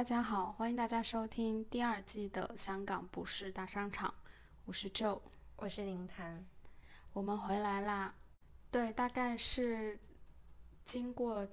大家好，欢迎大家收听第二季的《香港不是大商场》，我是 Joe，我是林檀，我们回来啦。对，大概是经过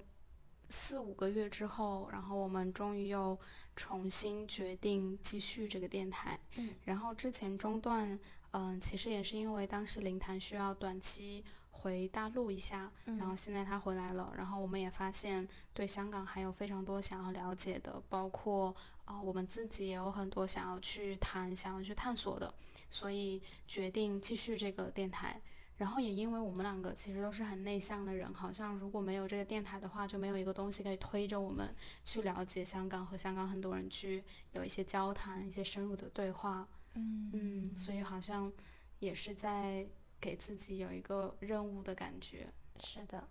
四五个月之后，然后我们终于又重新决定继续这个电台。嗯，然后之前中断，嗯，其实也是因为当时林檀需要短期。回大陆一下，然后现在他回来了，然后我们也发现对香港还有非常多想要了解的，包括啊我们自己也有很多想要去谈、想要去探索的，所以决定继续这个电台。然后也因为我们两个其实都是很内向的人，好像如果没有这个电台的话，就没有一个东西可以推着我们去了解香港和香港很多人去有一些交谈、一些深入的对话。嗯嗯，所以好像也是在。给自己有一个任务的感觉，是的，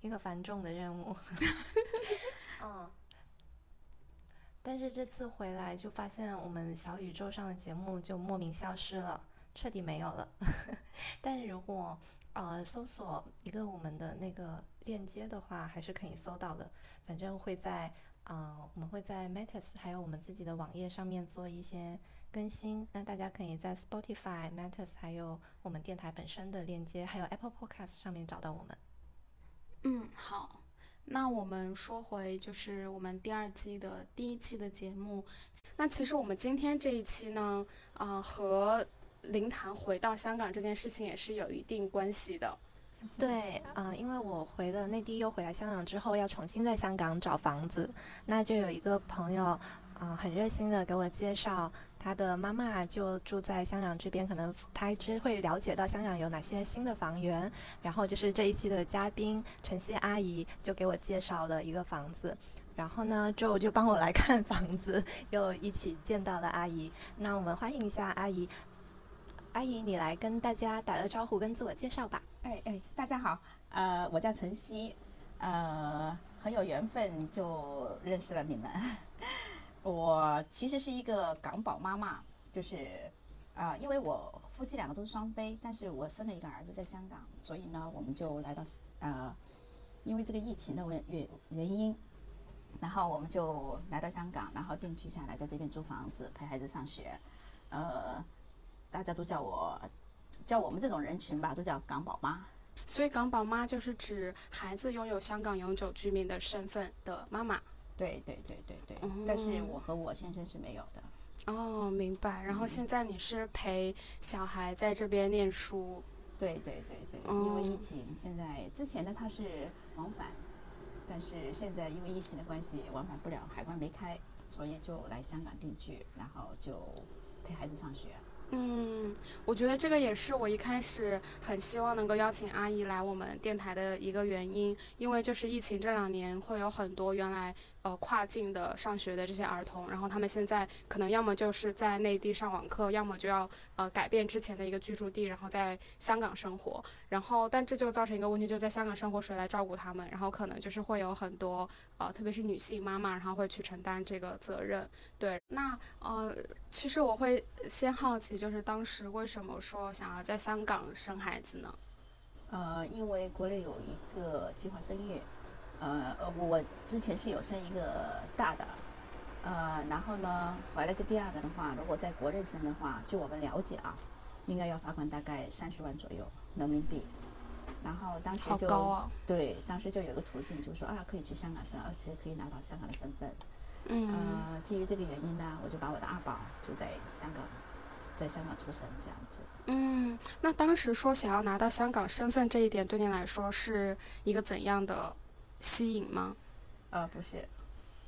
一个繁重的任务。嗯，但是这次回来就发现我们小宇宙上的节目就莫名消失了，彻底没有了。但是如果呃搜索一个我们的那个链接的话，还是可以搜到的。反正会在啊，我们会在 Matters 还有我们自己的网页上面做一些。更新，那大家可以在 Spotify、Matters，还有我们电台本身的链接，还有 Apple Podcast 上面找到我们。嗯，好，那我们说回就是我们第二季的第一期的节目。那其实我们今天这一期呢，啊，和灵坛回到香港这件事情也是有一定关系的。对，啊，因为我回了内地，又回来香港之后，要重新在香港找房子，那就有一个朋友，啊，很热心的给我介绍。他的妈妈就住在香港这边，可能他只会了解到香港有哪些新的房源。然后就是这一期的嘉宾晨曦阿姨就给我介绍了一个房子，然后呢，Joe 就帮我来看房子，又一起见到了阿姨。那我们欢迎一下阿姨，阿姨你来跟大家打个招呼，跟自我介绍吧。哎哎，大家好，呃，我叫晨曦，呃，很有缘分就认识了你们。我其实是一个港宝妈妈，就是，啊，因为我夫妻两个都是双非，但是我生了一个儿子在香港，所以呢，我们就来到，呃，因为这个疫情的原原原因，然后我们就来到香港，然后定居下来，在这边租房子陪孩子上学，呃，大家都叫我，叫我们这种人群吧，都叫港宝妈。所以港宝妈就是指孩子拥有香港永久居民的身份的妈妈。对对对对对，但是我和我先生是没有的。哦，明白。然后现在你是陪小孩在这边念书？对对对对，因为疫情，现在之前呢他是往返，但是现在因为疫情的关系往返不了，海关没开，所以就来香港定居，然后就陪孩子上学。嗯，我觉得这个也是我一开始很希望能够邀请阿姨来我们电台的一个原因，因为就是疫情这两年会有很多原来。呃，跨境的上学的这些儿童，然后他们现在可能要么就是在内地上网课，要么就要呃改变之前的一个居住地，然后在香港生活。然后，但这就造成一个问题，就在香港生活谁来照顾他们？然后可能就是会有很多呃，特别是女性妈妈，然后会去承担这个责任。对，那呃，其实我会先好奇，就是当时为什么说想要在香港生孩子呢？呃，因为国内有一个计划生育。呃呃，我之前是有生一个大的，呃，然后呢，怀了这第二个的话，如果在国内生的话，据我们了解啊，应该要罚款大概三十万左右人民币。然后当时就对，当时就有个途径，就是说啊，可以去香港生，而且可以拿到香港的身份。嗯。呃，基于这个原因呢，我就把我的二宝就在香港，在香港出生这样子。嗯，那当时说想要拿到香港身份这一点，对您来说是一个怎样的？吸引吗？呃，不是，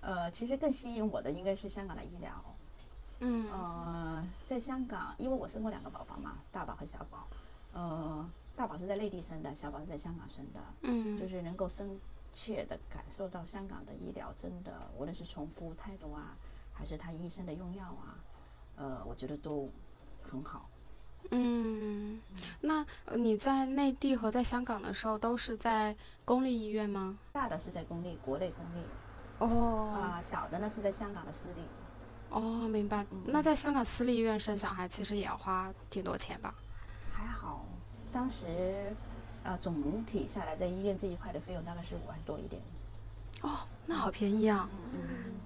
呃，其实更吸引我的应该是香港的医疗。嗯，呃，在香港，因为我生过两个宝宝嘛，大宝和小宝。呃，大宝是在内地生的，小宝是在香港生的。嗯，就是能够深切的感受到香港的医疗，真的，无论是从服务态度啊，还是他医生的用药啊，呃，我觉得都很好。嗯，那你在内地和在香港的时候都是在公立医院吗？大的是在公立，国内公立。哦。啊，小的呢是在香港的私立。哦，明白。那在香港私立医院生小孩，其实也要花挺多钱吧？还好，当时，啊，总体下来在医院这一块的费用大概是五万多一点。哦，那好便宜啊。嗯，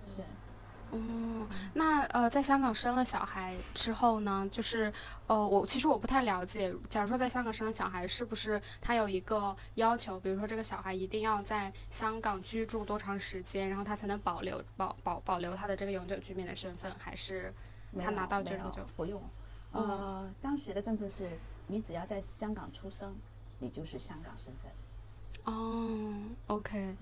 是。哦，那呃，在香港生了小孩之后呢，就是呃，我其实我不太了解，假如说在香港生了小孩，是不是他有一个要求，比如说这个小孩一定要在香港居住多长时间，然后他才能保留保保保留他的这个永久居民的身份，还是他拿到这种就不用？呃，当时的政策是你只要在香港出生，你就是香港身份。哦，OK。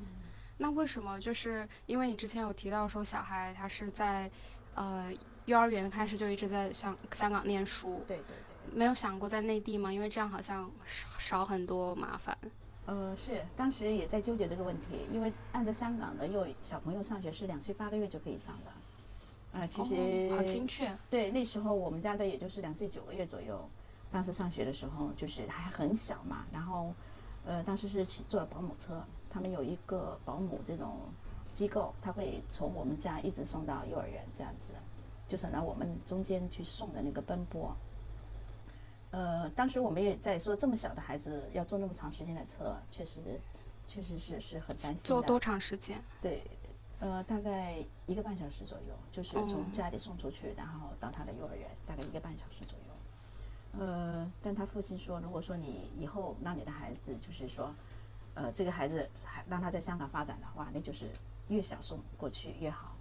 那为什么？就是因为你之前有提到说，小孩他是在，呃，幼儿园开始就一直在香香港念书。对对对。没有想过在内地吗？因为这样好像少少很多麻烦。呃，是，当时也在纠结这个问题，因为按照香港的幼小朋友上学是两岁八个月就可以上的。啊，其实。好精确。对，那时候我们家的也就是两岁九个月左右，当时上学的时候就是还很小嘛，然后，呃，当时是骑坐了保姆车。他们有一个保姆这种机构，他会从我们家一直送到幼儿园，这样子，就省得我们中间去送的那个奔波。呃，当时我们也在说，这么小的孩子要坐那么长时间的车，确实，确实是是很担心的。坐多长时间？对，呃，大概一个半小时左右，就是从家里送出去，然后到他的幼儿园，大概一个半小时左右。呃，但他父亲说，如果说你以后让你的孩子，就是说。呃，这个孩子还让他在香港发展的话，那就是越小送过去越好。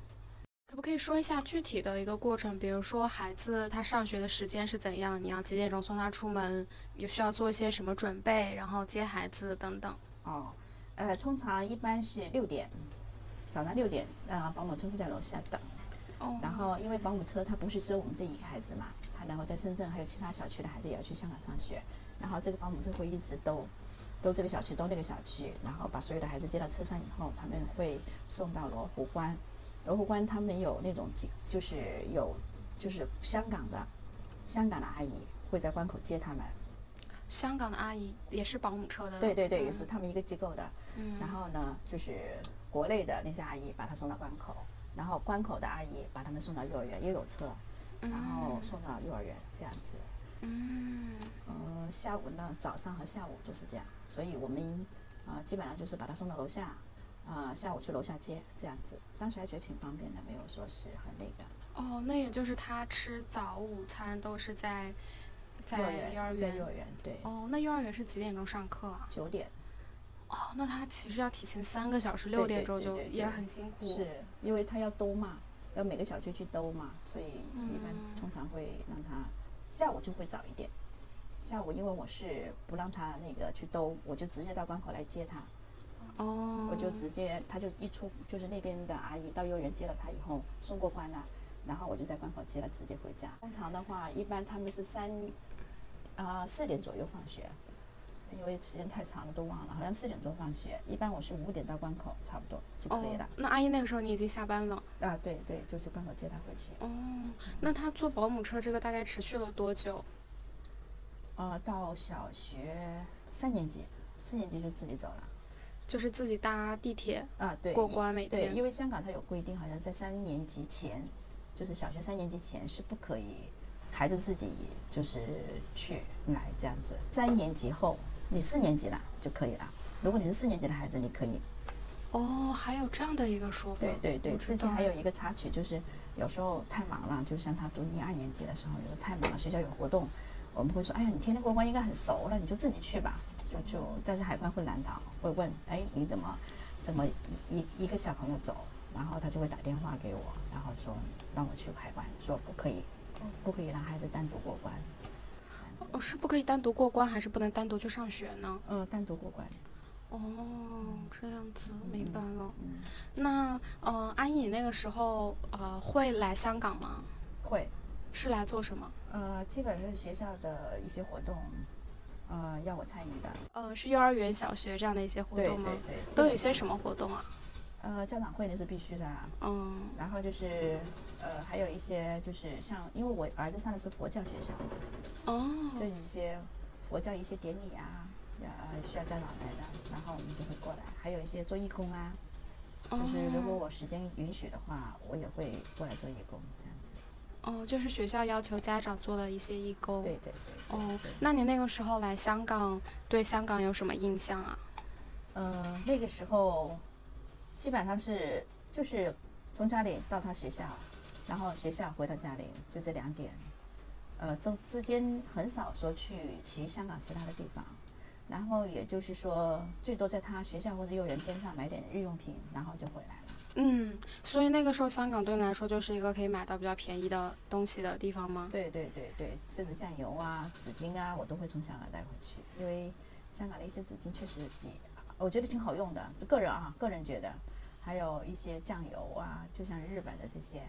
可不可以说一下具体的一个过程？比如说孩子他上学的时间是怎样？你要几点钟送他出门？你需要做一些什么准备？然后接孩子等等。哦，呃，通常一般是六点，早上六点，让保姆车会在楼下等。哦。然后因为保姆车它不是只有我们这一个孩子嘛，他然后在深圳还有其他小区的孩子也要去香港上学，然后这个保姆车会一直都。都这个小区，都那个小区，然后把所有的孩子接到车上以后，他们会送到罗湖关。罗湖关他们有那种，就是有，就是香港的，香港的阿姨会在关口接他们。香港的阿姨也是保姆车的。对对对，也是他们一个机构的。嗯。然后呢，就是国内的那些阿姨把他送到关口，然后关口的阿姨把他们送到幼儿园，又有车，然后送到幼儿园这样子。嗯，呃，下午呢，早上和下午都是这样，所以我们啊，基本上就是把他送到楼下，啊，下午去楼下接这样子。当时还觉得挺方便的，没有说是很那个。哦，那也就是他吃早午餐都是在在幼儿园，在幼儿园对。哦，那幼儿园是几点钟上课啊？九点。哦，那他其实要提前三个小时，六点钟就也很辛苦。是因为他要兜嘛，要每个小区去兜嘛，所以一般通常会让他。下午就会早一点，下午因为我是不让他那个去兜，我就直接到关口来接他。哦。我就直接，他就一出，就是那边的阿姨到幼儿园接了他以后，送过关了，然后我就在关口接了，直接回家。通常的话，一般他们是三，啊四点左右放学，因为时间太长了都忘了，好像四点钟放学。一般我是五点到关口，差不多就可以了。那阿姨那个时候你已经下班了？啊，对对，就去关口接她回去。哦。那她坐保姆车这个大概持续了多久？呃，到小学三年级，四年级就自己走了，就是自己搭地铁啊，对，过关每天。对，因为香港它有规定，好像在三年级前，就是小学三年级前是不可以孩子自己就是去来这样子。三年级后，你四年级了就可以了。如果你是四年级的孩子，你可以。哦，还有这样的一个说法。对对对，之前还有一个插曲就是。有时候太忙了，就像他读一二年级的时候，有时候太忙了，学校有活动，我们会说，哎呀，你天天过关应该很熟了，你就自己去吧，就就，但是海关会拦到，会问，哎，你怎么，怎么一一个小朋友走，然后他就会打电话给我，然后说让我去海关，说不可以，不可以让孩子单独过关。哦，是不可以单独过关，还是不能单独去上学呢？呃，单独过关。哦，这样子明白了。那呃，阿姨，你那个时候呃会来香港吗？会。是来做什么？呃，基本是学校的一些活动，呃，要我参与的。呃，是幼儿园、小学这样的一些活动吗？对对对。都有些什么活动啊？呃，家长会那是必须的。嗯。然后就是呃，还有一些就是像，因为我儿子上的是佛教学校。哦。就一些佛教一些典礼啊。呃，需要家长来的，然后我们就会过来。还有一些做义工啊，就是如果我时间允许的话，我也会过来做义工这样子。哦，就是学校要求家长做的一些义工。对对对。哦，那你那个时候来香港，对香港有什么印象啊？呃，那个时候基本上是就是从家里到他学校，然后学校回到家里，就这两点。呃，中之间很少说去其香港其他的地方，然后也就是说，最多在他学校或者幼儿园边上买点日用品，然后就回来了。嗯，所以那个时候香港对你来说就是一个可以买到比较便宜的东西的地方吗？对对对对，甚至酱油啊、纸巾啊，我都会从香港带回去，因为香港的一些纸巾确实比我觉得挺好用的，个人啊，个人觉得，还有一些酱油啊，就像日本的这些，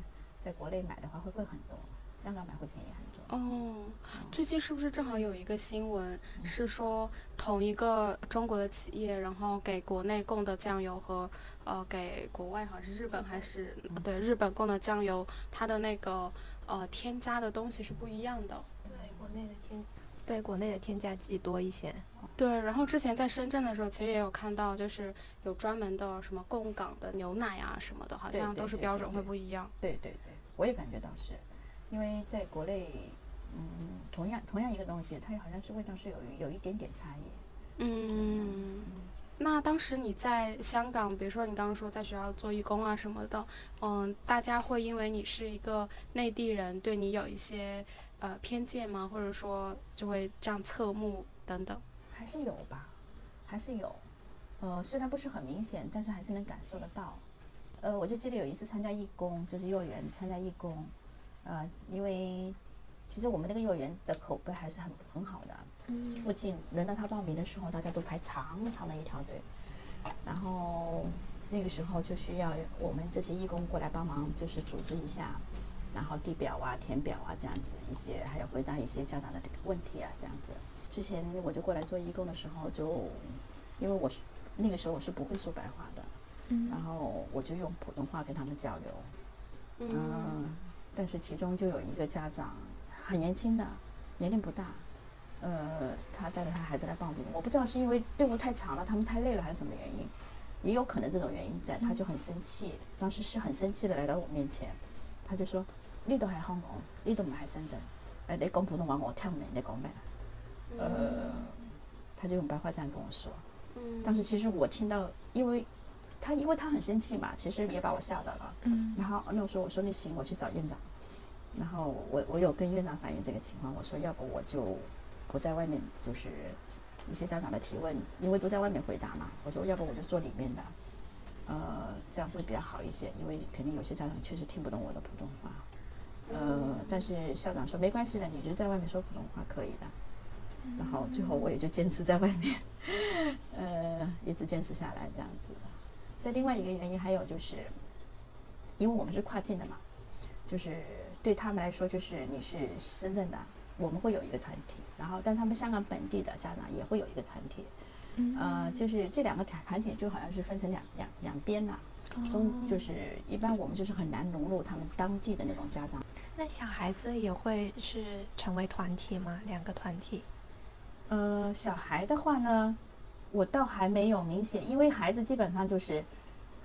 在国内买的话会贵很多，香港买会便宜很多。哦，最近是不是正好有一个新闻，是说同一个中国的企业，然后给国内供的酱油和呃给国外好像是日本还是对日本供的酱油，它的那个呃添加的东西是不一样的。对，国内的添对国内的添加剂多一些。对，然后之前在深圳的时候，其实也有看到，就是有专门的什么供港的牛奶啊什么的，好像都是标准会不一样。对对对，我也感觉到是，因为在国内。嗯，同样同样一个东西，它好像是味道是有有一点点差异。嗯，那当时你在香港，比如说你刚刚说在学校做义工啊什么的，嗯，大家会因为你是一个内地人，对你有一些呃偏见吗？或者说就会这样侧目等等？还是有吧，还是有。呃，虽然不是很明显，但是还是能感受得到。呃，我就记得有一次参加义工，就是幼儿园参加义工，呃，因为。其实我们那个幼儿园的口碑还是很很好的，附近轮到他报名的时候，大家都排长长的一条队，然后那个时候就需要我们这些义工过来帮忙，就是组织一下，然后地表啊、填表啊这样子一些，还要回答一些家长的问题啊这样子。之前我就过来做义工的时候，就因为我是那个时候我是不会说白话的，然后我就用普通话跟他们交流，嗯，但是其中就有一个家长。很年轻的，年龄不大，呃，他带着他孩子来报名，我不知道是因为队伍太长了，他们太累了还是什么原因，也有可能这种原因在，他就很生气，当时是很生气的来到我面前，他就说：“你都还香港，你都唔系深圳，哎，你讲普通话我听唔明，你讲咩？”呃，他就用白话这样跟我说。嗯。当时其实我听到，因为他因为他很生气嘛，其实也把我吓到了。嗯。然后那我说我说那行，我去找院长。然后我我有跟院长反映这个情况，我说要不我就不在外面，就是一些家长的提问，因为都在外面回答嘛。我说要不我就坐里面的，呃，这样会比较好一些，因为肯定有些家长确实听不懂我的普通话。呃，但是校长说没关系的，你就在外面说普通话可以的。然后最后我也就坚持在外面，呃，一直坚持下来这样子。在另外一个原因还有就是，因为我们是跨境的嘛，就是。对他们来说，就是你是深圳的，我们会有一个团体，然后但他们香港本地的家长也会有一个团体，呃，就是这两个团团体就好像是分成两两两边了，中就是一般我们就是很难融入他们当地的那种家长。那小孩子也会是成为团体吗？两个团体？呃，小孩的话呢，我倒还没有明显，因为孩子基本上就是，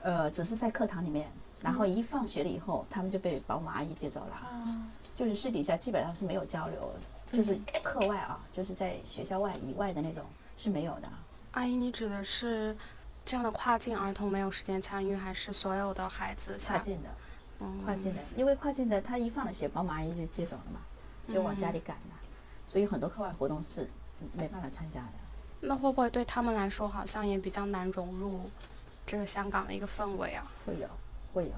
呃，只是在课堂里面。然后一放学了以后，他们就被保姆阿姨接走了，就是私底下基本上是没有交流，就是课外啊，就是在学校外以外的那种是没有的。阿姨，你指的是这样的跨境儿童没有时间参与，还是所有的孩子跨境的？跨境的，因为跨境的他一放了学，保姆阿姨就接走了嘛，就往家里赶了，所以很多课外活动是没办法参加的。那会不会对他们来说，好像也比较难融入这个香港的一个氛围啊？会有。会有，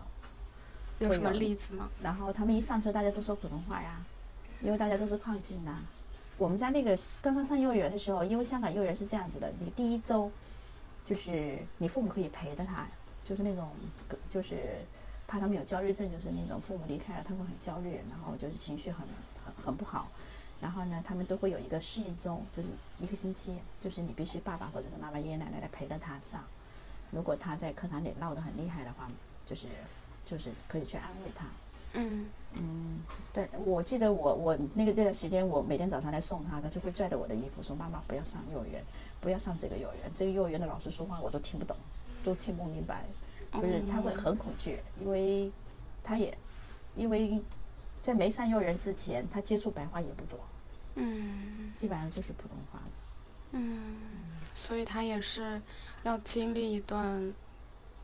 有什么例子吗？然后他们一上车，大家都说普通话呀，因为大家都是跨境的。我们家那个刚刚上幼儿园的时候，因为香港幼儿园是这样子的，你第一周就是你父母可以陪着他，就是那种就是怕他们有焦虑症，就是那种父母离开了他们很焦虑，然后就是情绪很很很不好。然后呢，他们都会有一个适应周，就是一个星期，就是你必须爸爸或者是妈妈、爷爷奶奶来陪着他上。如果他在课堂里闹得很厉害的话。就是，就是可以去安慰他。嗯嗯，对，我记得我我那个那段时间，我每天早上来送他，他就会拽着我的衣服说：“妈妈不要上幼儿园，不要上这个幼儿园，这个幼儿园的老师说话我都听不懂，都听不明白。”就是他会很恐惧，因为他也因为在没上幼儿园之前，他接触白话也不多。嗯，基本上就是普通话。嗯，所以他也是要经历一段。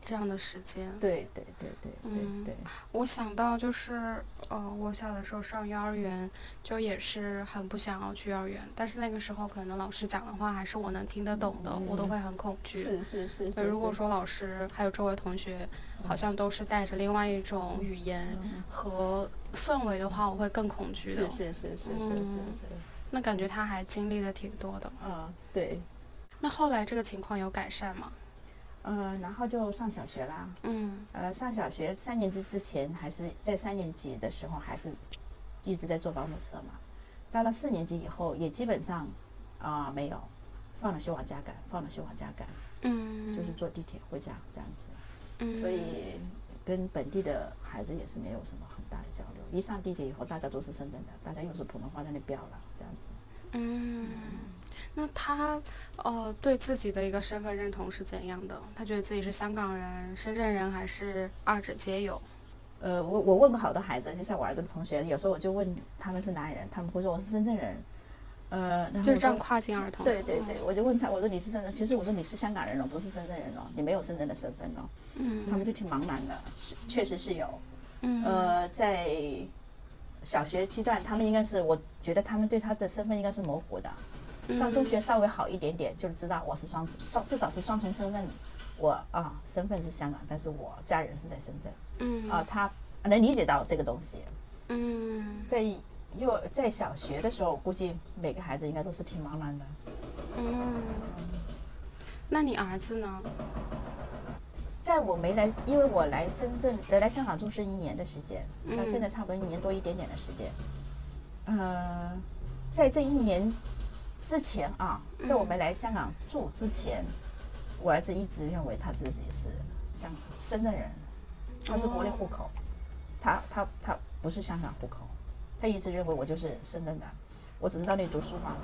这样的时间。对对对对对对。我想到就是，呃，我小的时候上幼儿园，就也是很不想要去幼儿园，但是那个时候可能老师讲的话还是我能听得懂的，我都会很恐惧。是是是。如果说老师还有周围同学好像都是带着另外一种语言和氛围的话，我会更恐惧的。是是是是是是是。那感觉他还经历的挺多的。嗯，对。那后来这个情况有改善吗？嗯，然后就上小学啦。嗯。呃，上小学三年级之前，还是在三年级的时候，还是一直在坐保姆车嘛。到了四年级以后，也基本上啊没有，放了学往家赶，放了学往家赶。嗯。就是坐地铁回家这样子。嗯。所以跟本地的孩子也是没有什么很大的交流。一上地铁以后，大家都是深圳的，大家又是普通话在那飙了，这样子。嗯。那他呃对自己的一个身份认同是怎样的？他觉得自己是香港人、深圳人，还是二者皆有？呃，我我问过好多孩子，就像我儿子的同学，有时候我就问他们是哪里人，他们会说我是深圳人。呃，就是这样跨境儿童。对对对，我就问他，我说你是深圳？其实我说你是香港人哦，不是深圳人哦，你没有深圳的身份哦。嗯。他们就挺茫然的，是确实是有。嗯。呃，在小学阶段，他们应该是，我觉得他们对他的身份应该是模糊的。上中学稍微好一点点，就是知道我是双双，至少是双重身份。我啊，身份是香港，但是我家人是在深圳。嗯。啊，他能理解到这个东西。嗯。在幼在小学的时候，估计每个孩子应该都是挺茫然的。嗯。那你儿子呢？在我没来，因为我来深圳来来香港住是一年的时间，到现在差不多一年多一点点的时间。呃，在这一年。之前啊，在我没来香港住之前，我儿子一直认为他自己是香深圳人，他是国内户口，他他他不是香港户口，他一直认为我就是深圳的，我只是到那里读书嘛。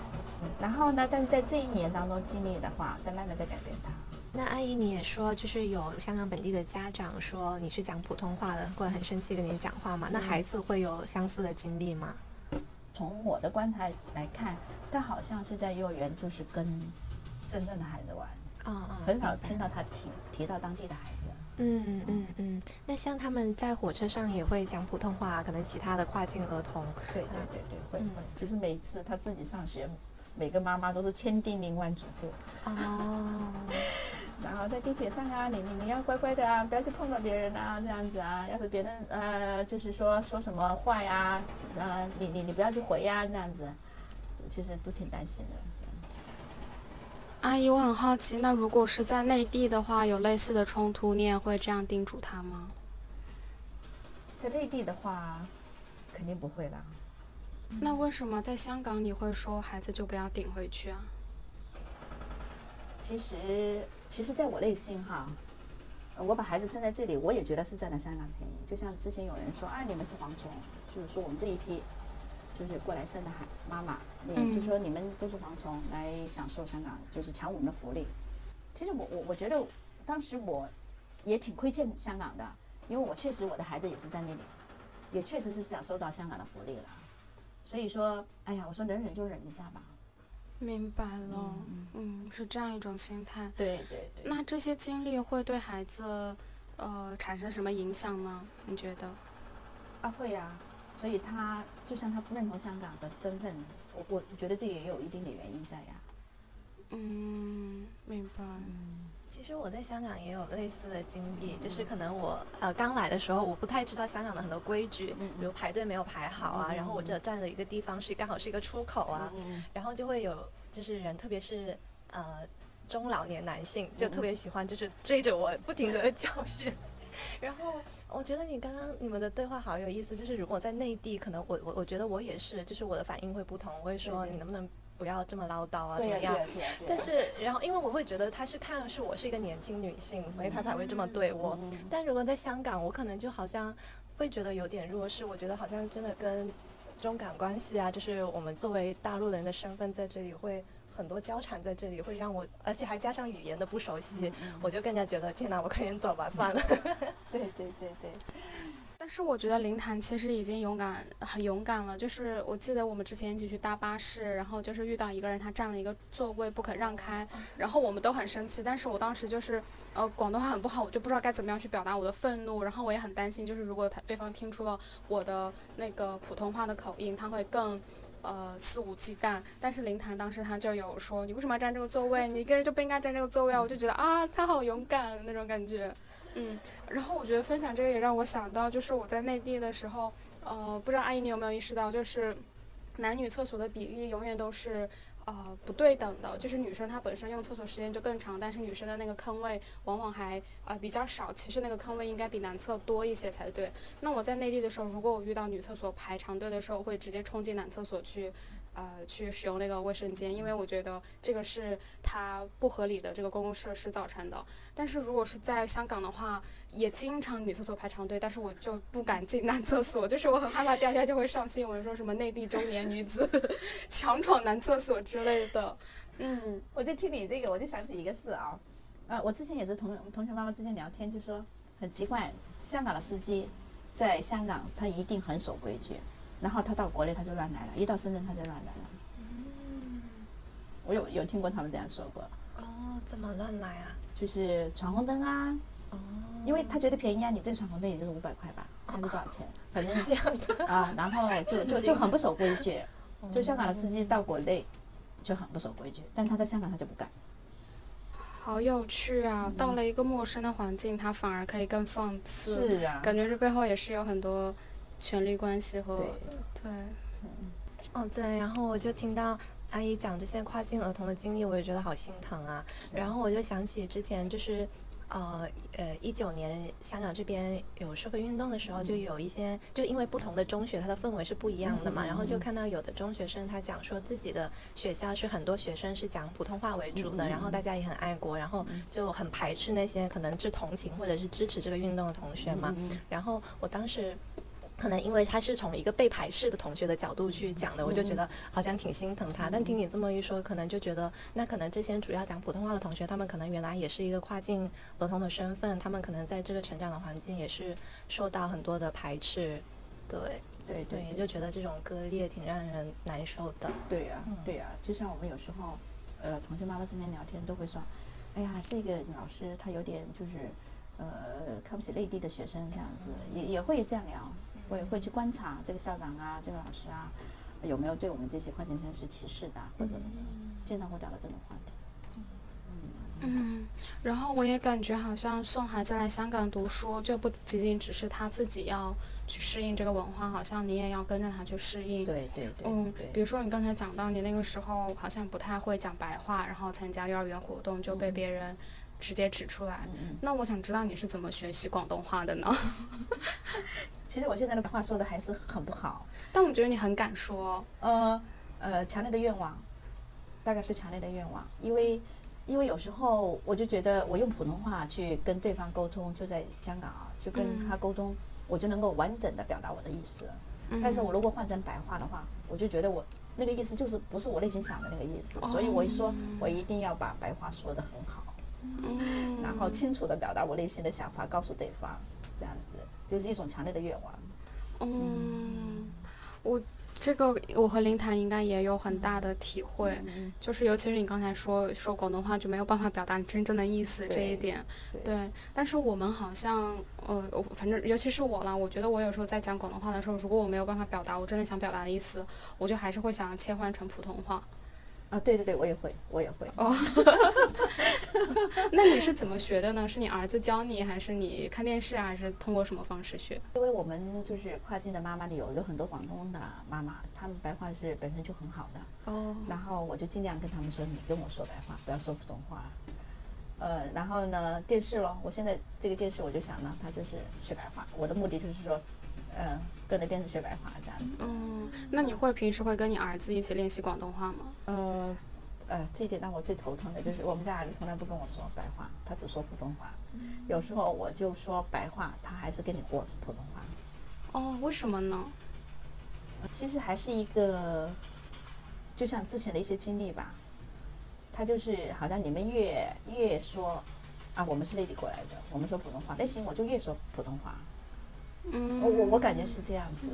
然后呢，但是在这一年当中经历的话，在慢慢在改变他。那阿姨你也说，就是有香港本地的家长说你是讲普通话的，过来很生气跟你讲话嘛？那孩子会有相似的经历吗？从我的观察来看，他好像是在幼儿园就是跟深圳的孩子玩，啊很少听到他提提到当地的孩子。嗯嗯嗯嗯。那像他们在火车上也会讲普通话，可能其他的跨境儿童。对对对对，会会。其实每一次他自己上学，每个妈妈都是千叮咛万嘱咐。哦。然后在地铁上啊，你你你要乖乖的啊，不要去碰到别人啊，这样子啊。要是别人呃，就是说说什么话呀，呃，你你你不要去回呀，这样子，其实都挺担心的。阿姨，我很好奇，那如果是在内地的话，有类似的冲突，你也会这样叮嘱他吗？在内地的话，肯定不会啦。那为什么在香港你会说孩子就不要顶回去啊？其实。其实，在我内心哈，我把孩子生在这里，我也觉得是占了香港便宜。就像之前有人说，啊，你们是蝗虫，就是说我们这一批，就是过来生的孩妈妈，你就说你们都是蝗虫来享受香港，就是抢我们的福利。其实我我我觉得，当时我也挺亏欠香港的，因为我确实我的孩子也是在那里，也确实是享受到香港的福利了。所以说，哎呀，我说能忍就忍一下吧。明白了，嗯，是这样一种心态。对对对。那这些经历会对孩子，呃，产生什么影响吗？你觉得？啊，会呀。所以他就像他不认同香港的身份，我我觉得这也有一定的原因在呀。嗯，明白。嗯。其实我在香港也有类似的经历，就是可能我呃刚来的时候，我不太知道香港的很多规矩，比如排队没有排好啊，然后我这站的一个地方是刚好是一个出口啊，然后就会有就是人，特别是呃中老年男性，就特别喜欢就是追着我不停的教训。然后我觉得你刚刚你们的对话好有意思，就是如果在内地，可能我我我觉得我也是，就是我的反应会不同，我会说你能不能。不要这么唠叨啊，怎么样？但是，然后，因为我会觉得他是看是我是一个年轻女性，所以他才会这么对我。但如果在香港，我可能就好像会觉得有点弱势。我觉得好像真的跟中港关系啊，就是我们作为大陆人的身份在这里会很多交缠在这里，会让我，而且还加上语言的不熟悉，我就更加觉得天哪，我快点走吧，算了。对对对对。但是我觉得林谈其实已经勇敢，很勇敢了。就是我记得我们之前一起去搭巴士，然后就是遇到一个人，他占了一个座位不肯让开，然后我们都很生气。但是我当时就是，呃，广东话很不好，我就不知道该怎么样去表达我的愤怒。然后我也很担心，就是如果他对方听出了我的那个普通话的口音，他会更，呃，肆无忌惮。但是林檀当时他就有说，你为什么要占这个座位？你一个人就不应该占这个座位啊！我就觉得啊，他好勇敢那种感觉。嗯，然后我觉得分享这个也让我想到，就是我在内地的时候，呃，不知道阿姨你有没有意识到，就是男女厕所的比例永远都是呃不对等的，就是女生她本身用厕所时间就更长，但是女生的那个坑位往往还呃比较少，其实那个坑位应该比男厕多一些才对。那我在内地的时候，如果我遇到女厕所排长队的时候，会直接冲进男厕所去。呃，去使用那个卫生间，因为我觉得这个是它不合理的这个公共设施造成的。但是如果是在香港的话，也经常女厕所排长队，但是我就不敢进男厕所，就是我很害怕大家就会上新闻说什么内地中年女子 强闯男厕所之类的。嗯，我就听你这个，我就想起一个事啊，呃，我之前也是同同学妈妈之间聊天，就说很奇怪，香港的司机在香港他一定很守规矩。然后他到国内他就乱来了，一到深圳他就乱来了。嗯，我有有听过他们这样说过。哦，怎么乱来啊？就是闯红灯啊。哦。因为他觉得便宜啊，你这闯红灯也就是五百块吧，还是多少钱？反正这样的。啊，然后就就就很不守规矩。就香港的司机到国内就很不守规矩，但他在香港他就不敢。好有趣啊！到了一个陌生的环境，他反而可以更放肆。是啊。感觉这背后也是有很多。权力关系和对，哦对，然后我就听到阿姨讲这些跨境儿童的经历，我也觉得好心疼啊。然后我就想起之前就是，呃呃，一九年香港这边有社会运动的时候，就有一些就因为不同的中学它的氛围是不一样的嘛，然后就看到有的中学生他讲说自己的学校是很多学生是讲普通话为主的，然后大家也很爱国，然后就很排斥那些可能是同情或者是支持这个运动的同学嘛。然后我当时。可能因为他是从一个被排斥的同学的角度去讲的，我就觉得好像挺心疼他。但听你这么一说，可能就觉得那可能这些主要讲普通话的同学，他们可能原来也是一个跨境儿童的身份，他们可能在这个成长的环境也是受到很多的排斥。对对对，也就觉得这种割裂挺让人难受的。对呀，对呀，就像我们有时候，呃，同学妈妈之间聊天都会说，哎呀，这个老师他有点就是，呃，看不起内地的学生这样子，也也会这样聊。会会去观察这个校长啊，这个老师啊，有没有对我们这些跨境生是歧视的，或者经常会聊到这种话题。嗯，然后我也感觉好像送孩子来香港读书，就不仅仅只是他自己要去适应这个文化，好像你也要跟着他去适应。对对对。嗯，比如说你刚才讲到你那个时候好像不太会讲白话，然后参加幼儿园活动就被别人。直接指出来。那我想知道你是怎么学习广东话的呢？其实我现在的话说的还是很不好，但我觉得你很敢说。呃呃，强烈的愿望，大概是强烈的愿望，因为因为有时候我就觉得我用普通话去跟对方沟通，就在香港啊，就跟他沟通，我就能够完整的表达我的意思。但是我如果换成白话的话，我就觉得我那个意思就是不是我内心想的那个意思，所以我一说，我一定要把白话说的很好。嗯，然后清楚的表达我内心的想法，告诉对方，这样子就是一种强烈的愿望。嗯，我这个我和林谈应该也有很大的体会，就是尤其是你刚才说说广东话就没有办法表达你真正的意思这一点，对。但是我们好像，呃，反正尤其是我啦，我觉得我有时候在讲广东话的时候，如果我没有办法表达我真的想表达的意思，我就还是会想要切换成普通话。啊，对对对，我也会，我也会。哦 那你是怎么学的呢？是你儿子教你，还是你看电视，还是通过什么方式学？因为我们就是跨境的妈妈里有有很多广东的妈妈，她们白话是本身就很好的。哦。然后我就尽量跟他们说，你跟我说白话，不要说普通话。呃，然后呢，电视咯，我现在这个电视我就想呢，它就是学白话。我的目的就是说。嗯，跟着电视学白话这样子。嗯，那你会平时会跟你儿子一起练习广东话吗？呃，呃，这一点让我最头疼的就是我们家儿子从来不跟我说白话，他只说普通话。有时候我就说白话，他还是跟你过普通话。哦，为什么呢？其实还是一个，就像之前的一些经历吧。他就是好像你们越越说，啊，我们是内地过来的，我们说普通话，那行我就越说普通话。嗯，我我我感觉是这样子。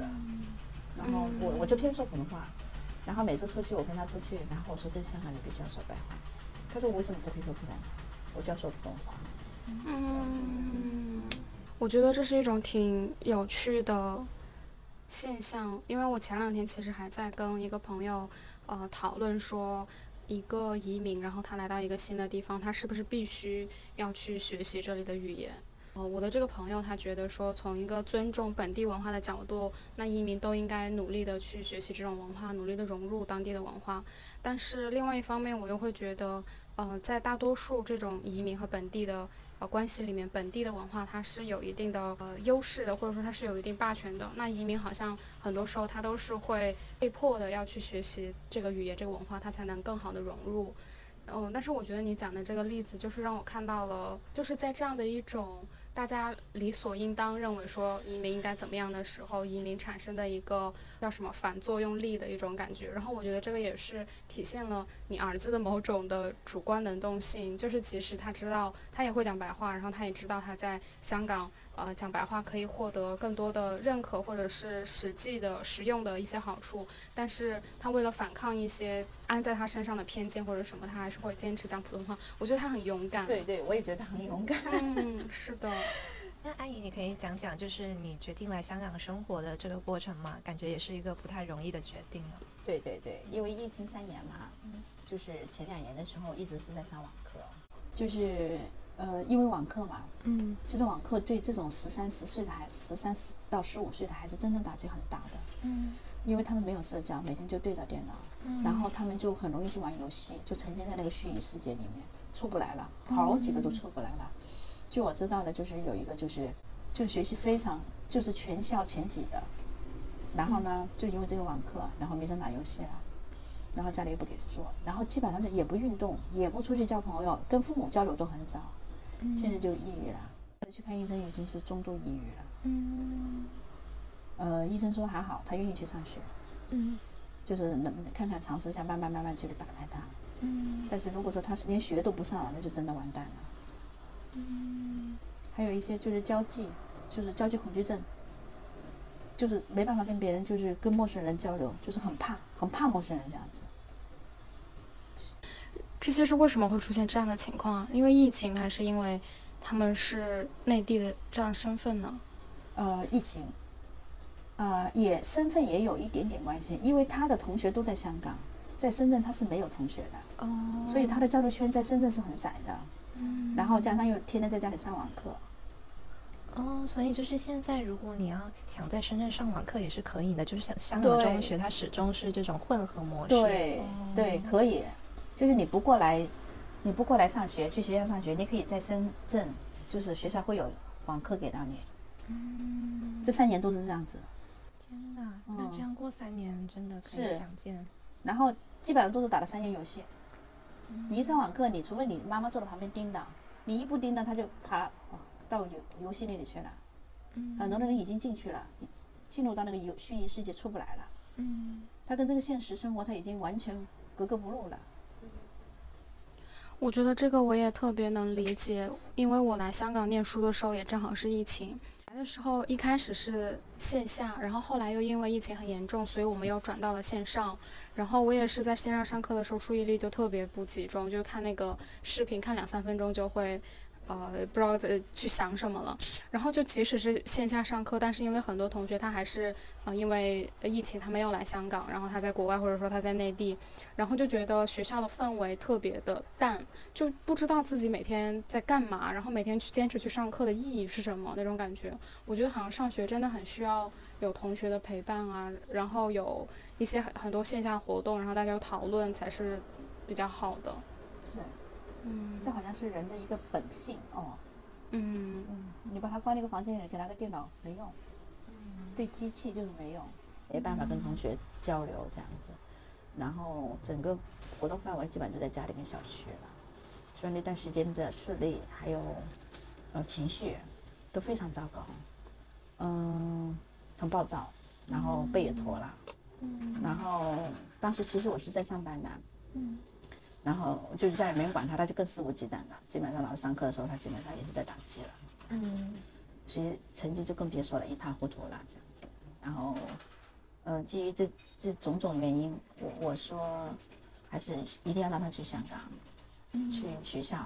然后我我就偏说普通话，然后每次出去我跟他出去，然后我说这是香港人必须要说白话，他说我为什么不可以说普通话？我就要说普通话。嗯，我觉得这是一种挺有趣的现象，因为我前两天其实还在跟一个朋友呃讨论说，一个移民，然后他来到一个新的地方，他是不是必须要去学习这里的语言？呃，我的这个朋友他觉得说，从一个尊重本地文化的角度，那移民都应该努力的去学习这种文化，努力的融入当地的文化。但是另外一方面，我又会觉得，呃，在大多数这种移民和本地的呃关系里面，本地的文化它是有一定的呃优势的，或者说它是有一定霸权的。那移民好像很多时候他都是会被迫的要去学习这个语言、这个文化，他才能更好的融入。嗯，但是我觉得你讲的这个例子，就是让我看到了，就是在这样的一种。大家理所应当认为说移民应该怎么样的时候，移民产生的一个叫什么反作用力的一种感觉。然后我觉得这个也是体现了你儿子的某种的主观能动性，就是即使他知道他也会讲白话，然后他也知道他在香港。呃，讲白话可以获得更多的认可，或者是实际的、实用的一些好处。但是他为了反抗一些安在他身上的偏见或者什么，他还是会坚持讲普通话。我觉得他很勇敢。对对，我也觉得他很勇敢。嗯，是的。那阿姨，你可以讲讲，就是你决定来香港生活的这个过程吗？感觉也是一个不太容易的决定了。对对对，因为疫情三年嘛，就是前两年的时候一直是在上网课，就是。呃，因为网课嘛，嗯，其实网课对这种十三十岁的孩，十三十到十五岁的孩子，真正打击很大的，嗯，因为他们没有社交，每天就对着电脑，嗯，然后他们就很容易去玩游戏，就沉浸在那个虚拟世界里面，出不来了，好几个都出不来了。就我知道的，就是有一个就是，就学习非常，就是全校前几的，然后呢，就因为这个网课，然后没人打游戏了。然后家里又不给做，然后基本上是也不运动，也不出去交朋友，跟父母交流都很少。现在就抑郁了，去看医生已经是中度抑郁了。嗯。呃，医生说还好，他愿意去上学。嗯。就是能看看尝试一下，慢慢慢慢去打开他。嗯。但是如果说他是连学都不上了，那就真的完蛋了。嗯。还有一些就是交际，就是交际恐惧症，就是没办法跟别人，就是跟陌生人交流，就是很怕，很怕陌生人这样子。这些是为什么会出现这样的情况啊？因为疫情，还是因为他们是内地的这样身份呢？呃，疫情，呃，也身份也有一点点关系，因为他的同学都在香港，在深圳他是没有同学的，哦，所以他的交流圈在深圳是很窄的，嗯，然后加上又天天在家里上网课，哦，所以就是现在，如果你要想在深圳上网课也是可以的，就是像香港中学，它始终是这种混合模式，对，对，可以。就是你不过来，你不过来上学，去学校上学，你可以在深圳，就是学校会有网课给到你。嗯，这三年都是这样子。天哪，那这样过三年真的可以想见。然后基本上都是打了三年游戏。你一上网课，你除非你妈妈坐在旁边盯的，你一不盯着，他就爬到游游戏那里去了。嗯。很多的人已经进去了，进入到那个游虚拟世界出不来了。嗯。他跟这个现实生活他已经完全格格不入了。我觉得这个我也特别能理解，因为我来香港念书的时候也正好是疫情来的时候，一开始是线下，然后后来又因为疫情很严重，所以我们又转到了线上。然后我也是在线上上课的时候，注意力就特别不集中，就看那个视频看两三分钟就会。呃，不知道在去想什么了。然后就即使是线下上课，但是因为很多同学他还是呃因为疫情他没有来香港，然后他在国外或者说他在内地，然后就觉得学校的氛围特别的淡，就不知道自己每天在干嘛，然后每天去坚持去上课的意义是什么那种感觉。我觉得好像上学真的很需要有同学的陪伴啊，然后有一些很很多线下活动，然后大家讨论才是比较好的。是。嗯，这好像是人的一个本性哦。嗯嗯，你把他关那个房间里，给他个电脑没用。嗯，对机器就是没用，没办法跟同学交流这样子。然后整个活动范围基本就在家里跟小区了。所以那段时间的视力还有呃情绪都非常糟糕。嗯，很暴躁，然后背也驼了。嗯，然后当时其实我是在上班的。嗯。然后就是家里没人管他，他就更肆无忌惮了。基本上老师上课的时候，他基本上也是在打击了。嗯，所以成绩就更别说了，一塌糊涂了这样子。然后，嗯，基于这这种种原因，我我说还是一定要让他去香港，去学校，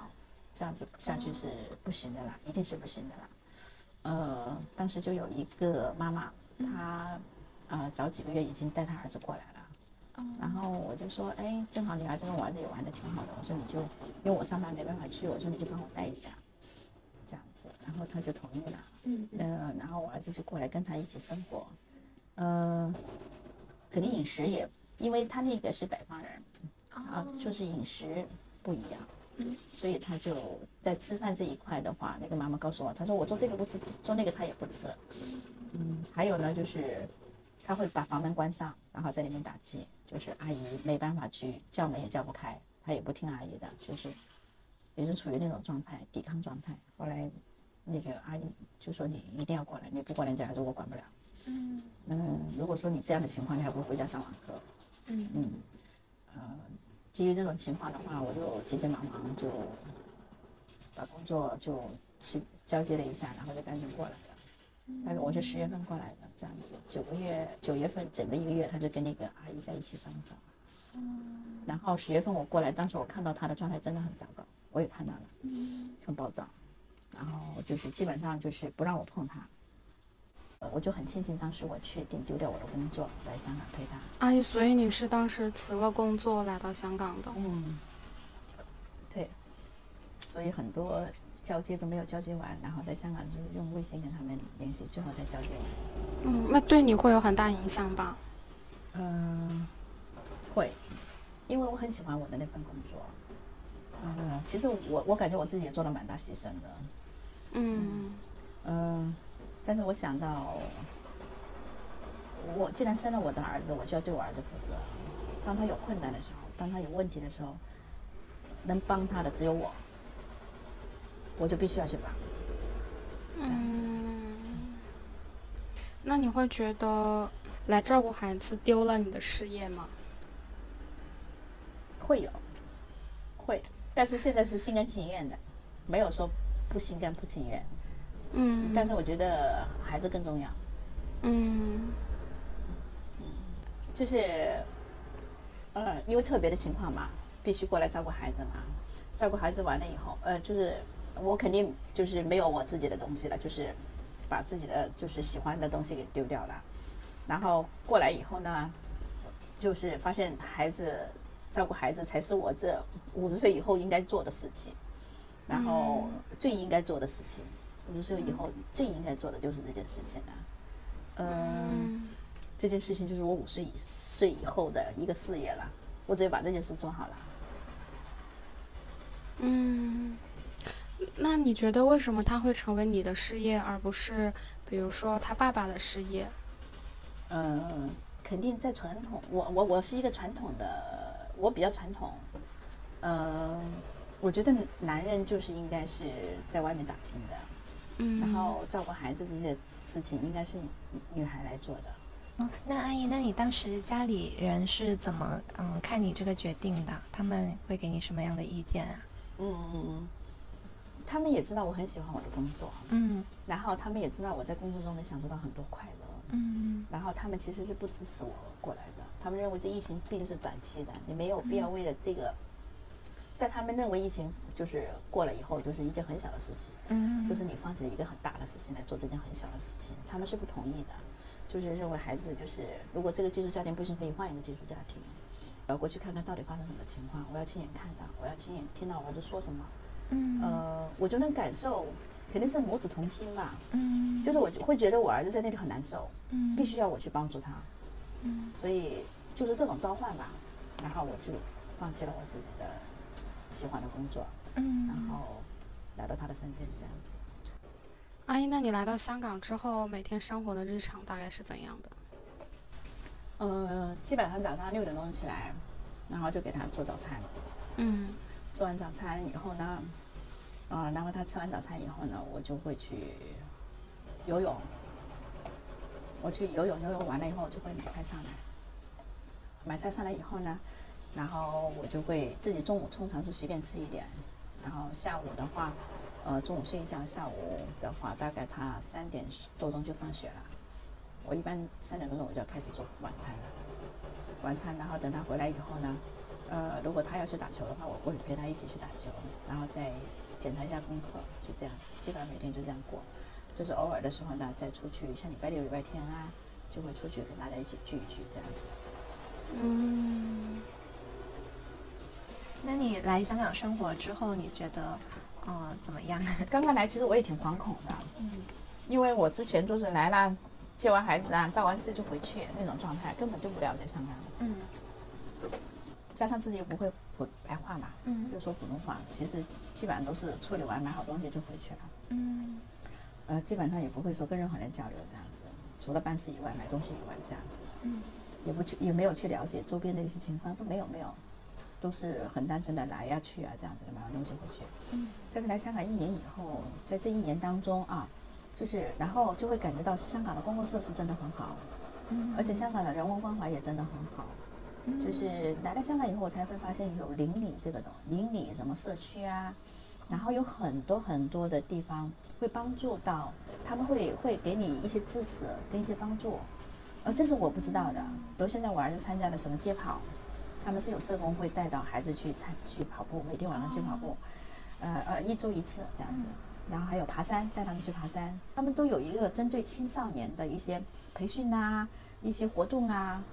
这样子下去是不行的啦，一定是不行的啦。呃，当时就有一个妈妈，她呃早几个月已经带她儿子过来了，然后我就说，哎，正好你儿子跟我儿子也玩的挺好的，我说你就因为我上班没办法去，我说你就帮我带一下。这样子，然后他就同意了。嗯，呃，然后我儿子就过来跟他一起生活。嗯，肯定饮食也，因为他那个是北方人，啊，就是饮食不一样。嗯，所以他就在吃饭这一块的话，那个妈妈告诉我，他说我做这个不吃，做那个他也不吃。嗯，还有呢，就是他会把房门关上，然后在里面打机，就是阿姨没办法去叫门也叫不开，她也不听阿姨的，就是。也是处于那种状态，抵抗状态。后来，那个阿姨就说：“你一定要过来，你不过来，这孩子我管不了。”嗯嗯，如果说你这样的情况，你还不如回家上网课。嗯嗯，呃，基于这种情况的话，我就急急忙忙就把工作就去交接了一下，然后就赶紧过来了。那个我是十月份过来的，这样子九个月九月份整个一个月，他就跟那个阿姨在一起生活。嗯，然后十月份我过来，当时我看到他的状态真的很糟糕。我也看到了，很暴躁，然后就是基本上就是不让我碰他，我就很庆幸当时我确定丢掉我的工作来香港陪他。阿姨，所以你是当时辞了工作来到香港的？嗯，对，所以很多交接都没有交接完，然后在香港就用微信跟他们联系，最后才交接完。嗯，那对你会有很大影响吧？嗯，会，因为我很喜欢我的那份工作。嗯，其实我我感觉我自己也做了蛮大牺牲的，嗯嗯，但是我想到，我既然生了我的儿子，我就要对我儿子负责。当他有困难的时候，当他有问题的时候，能帮他的只有我，我就必须要去帮。嗯，那你会觉得来照顾孩子丢了你的事业吗？会有，会。但是现在是心甘情愿的，没有说不心甘不情愿。嗯。但是我觉得孩子更重要。嗯。就是，呃，因为特别的情况嘛，必须过来照顾孩子嘛。照顾孩子完了以后，呃，就是我肯定就是没有我自己的东西了，就是把自己的就是喜欢的东西给丢掉了。然后过来以后呢，就是发现孩子。照顾孩子才是我这五十岁以后应该做的事情，然后最应该做的事情。五十岁以后最应该做的就是这件事情了。嗯，这件事情就是我五十岁以后的一个事业了。我只有把这件事做好了。嗯，那你觉得为什么他会成为你的事业，而不是比如说他爸爸的事业？嗯，肯定在传统，我我我是一个传统的。我比较传统，嗯，我觉得男人就是应该是在外面打拼的，嗯，然后照顾孩子这些事情应该是女孩来做的。嗯，那阿姨，那你当时家里人是怎么嗯看你这个决定的？他们会给你什么样的意见啊？嗯嗯嗯，他们也知道我很喜欢我的工作，嗯，然后他们也知道我在工作中能享受到很多快乐，嗯，然后他们其实是不支持我过来的。他们认为这疫情毕竟是短期的，你没有必要为了这个，在他们认为疫情就是过了以后就是一件很小的事情，嗯，就是你放弃了一个很大的事情来做这件很小的事情，他们是不同意的，就是认为孩子就是如果这个寄宿家庭不行，可以换一个寄宿家庭，我要过去看看到底发生什么情况，我要亲眼看到，我要亲眼听到我儿子说什么，嗯，呃，我就能感受，肯定是母子同心嘛，嗯，就是我会觉得我儿子在那里很难受，嗯，必须要我去帮助他。嗯。所以就是这种召唤吧，然后我就放弃了我自己的喜欢的工作，嗯，然后来到他的身边这样子。阿姨，那你来到香港之后，每天生活的日常大概是怎样的？呃，基本上早上六点钟起来，然后就给他做早餐，嗯，做完早餐以后呢，啊，然后他吃完早餐以后呢，我就会去游泳。我去游泳，游泳完了以后就会买菜上来。买菜上来以后呢，然后我就会自己中午通常是随便吃一点，然后下午的话，呃，中午睡一觉，下午的话大概他三点多钟就放学了。我一般三点多钟我就要开始做晚餐了，晚餐，然后等他回来以后呢，呃，如果他要去打球的话，我会陪他一起去打球，然后再检查一下功课，就这样子，基本上每天就这样过。就是偶尔的时候呢，再出去，像礼拜六、礼拜天啊，就会出去跟大家一起聚一聚这样子。嗯。那你来香港生活之后，你觉得，呃，怎么样？刚刚来其实我也挺惶恐的，嗯，因为我之前就是来了，接完孩子啊，办完事就回去那种状态，根本就不了解香港，嗯。加上自己又不会普白话嘛，嗯，就说普通话，其实基本上都是处理完买好东西就回去了，嗯。呃，基本上也不会说跟任何人交流这样子，除了办事以外，买东西以外这样子，嗯，也不去，也没有去了解周边的一些情况，都没有没有。都是很单纯的来呀去啊这样子的买完东西回去，嗯，但是来香港一年以后，在这一年当中啊，就是然后就会感觉到香港的公共设施真的很好，嗯，而且香港的人文关怀也真的很好，就是来了香港以后，我才会发现有邻里这个东邻里什么社区啊，然后有很多很多的地方会帮助到，他们会会给你一些支持跟一些帮助，呃，这是我不知道的，比如现在我儿子参加了什么街跑。他们是有社工会带到孩子去参去跑步，每天晚上去跑步，呃呃，一周一次这样子。然后还有爬山，带他们去爬山。他们都有一个针对青少年的一些培训啊，一些活动啊。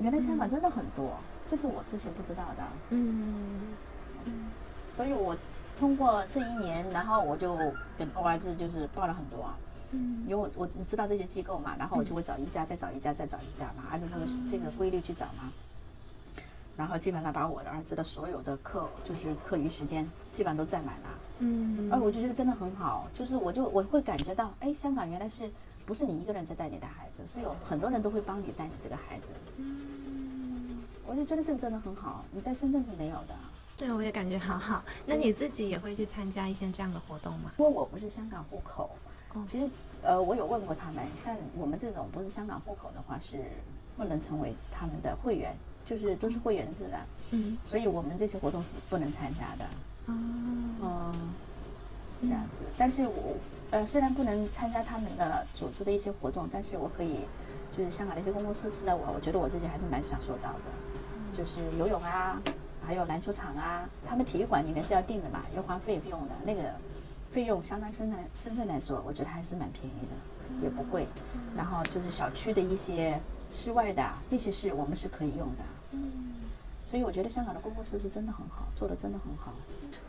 原来香港真的很多，这是我之前不知道的。嗯。所以我通过这一年，然后我就跟我儿子就是报了很多。嗯。因为我我知道这些机构嘛，然后我就会找一家，再找一家，再找一家嘛，按照这个这个规律去找嘛。然后基本上把我的儿子的所有的课，就是课余时间，基本上都占满了。嗯，哎，我就觉得真的很好，就是我就我会感觉到，哎，香港原来是不是你一个人在带你的孩子，是有很多人都会帮你带你这个孩子。嗯，我就觉得这个真的很好，你在深圳是没有的。对，我也感觉好好。那你自己也会去参加一些这样的活动吗？因为我不是香港户口，其实呃，我有问过他们，像我们这种不是香港户口的话，是不能成为他们的会员。就是都是会员制的，嗯，所以我们这些活动是不能参加的，哦，这样子。但是我呃虽然不能参加他们的组织的一些活动，但是我可以就是香港的一些公共设施啊，我我觉得我自己还是蛮享受到的，就是游泳啊，还有篮球场啊，他们体育馆里面是要定的嘛，要花费费用的，那个费用相当于深圳深圳来说，我觉得还是蛮便宜的，也不贵。然后就是小区的一些室外的那些是我们是可以用的。嗯，所以我觉得香港的公共设施真的很好，做的真的很好。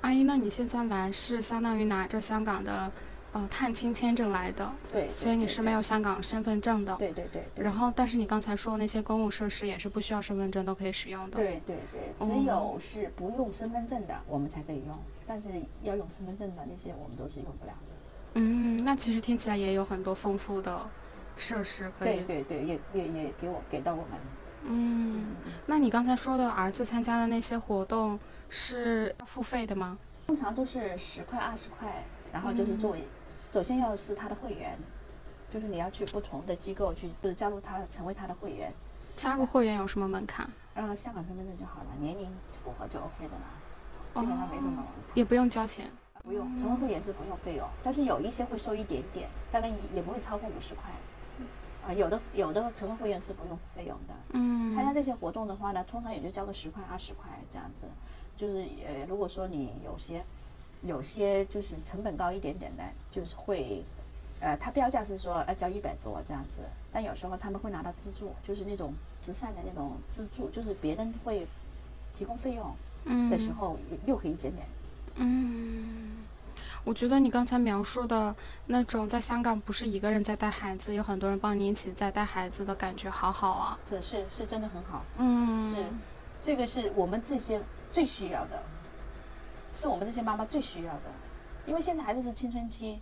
阿姨，那你现在来是相当于拿着香港的呃探亲签证来的，对，所以你是没有香港身份证的。对对对。然后，但是你刚才说的那些公共设施也是不需要身份证都可以使用的。对对对，只有是不用身份证的我们才可以用，但是要用身份证的那些我们都是用不了的。嗯，那其实听起来也有很多丰富的设施可以。对对对，也也也给我给到我们。嗯，那你刚才说的儿子参加的那些活动是付费的吗？通常都是十块、二十块，然后就是作为，首先要是他的会员，就是你要去不同的机构去，不是加入他成为他的会员。加入会员有什么门槛？嗯，香港身份证就好了，年龄符合就 OK 的了，基本上没什么。也不用交钱？不用，成为会员是不用费用，但是有一些会收一点点，大概也不会超过五十块。啊，有的有的成为会员是不用费用的。嗯，参加这些活动的话呢，通常也就交个十块二十块这样子。就是呃，如果说你有些有些就是成本高一点点的，就是会呃，它标价是说要交一百多这样子。但有时候他们会拿到资助，就是那种慈善的那种资助，就是别人会提供费用的时候又可以减免。嗯。我觉得你刚才描述的那种在香港不是一个人在带孩子，有很多人帮你一起在带孩子的感觉，好好啊！这是是真的很好，嗯，是这个是我们这些最需要的，是我们这些妈妈最需要的，因为现在孩子是青春期，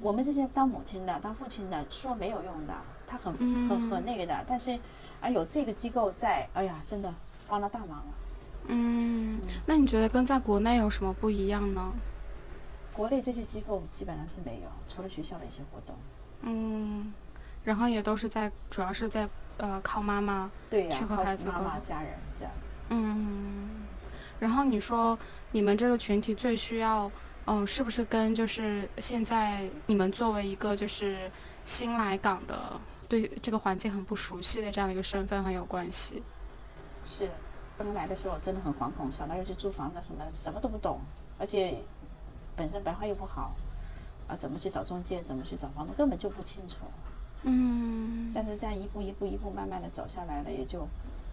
我们这些当母亲的、当父亲的说没有用的，他很很很那个的，但是啊有这个机构在，哎呀，真的帮了大忙了。嗯，那你觉得跟在国内有什么不一样呢？国内这些机构基本上是没有，除了学校的一些活动。嗯，然后也都是在，主要是在呃靠妈妈对去和孩子妈妈家人这样子。嗯，然后你说你们这个群体最需要嗯，是不是跟就是现在你们作为一个就是新来港的，对这个环境很不熟悉的这样的一个身份很有关系？是，刚来的时候真的很惶恐，想到要去租房子什么，什么都不懂，而且本身白话又不好，啊，怎么去找中介，怎么去找房子，根本就不清楚。嗯。但是这样一步一步一步慢慢的走下来了，也就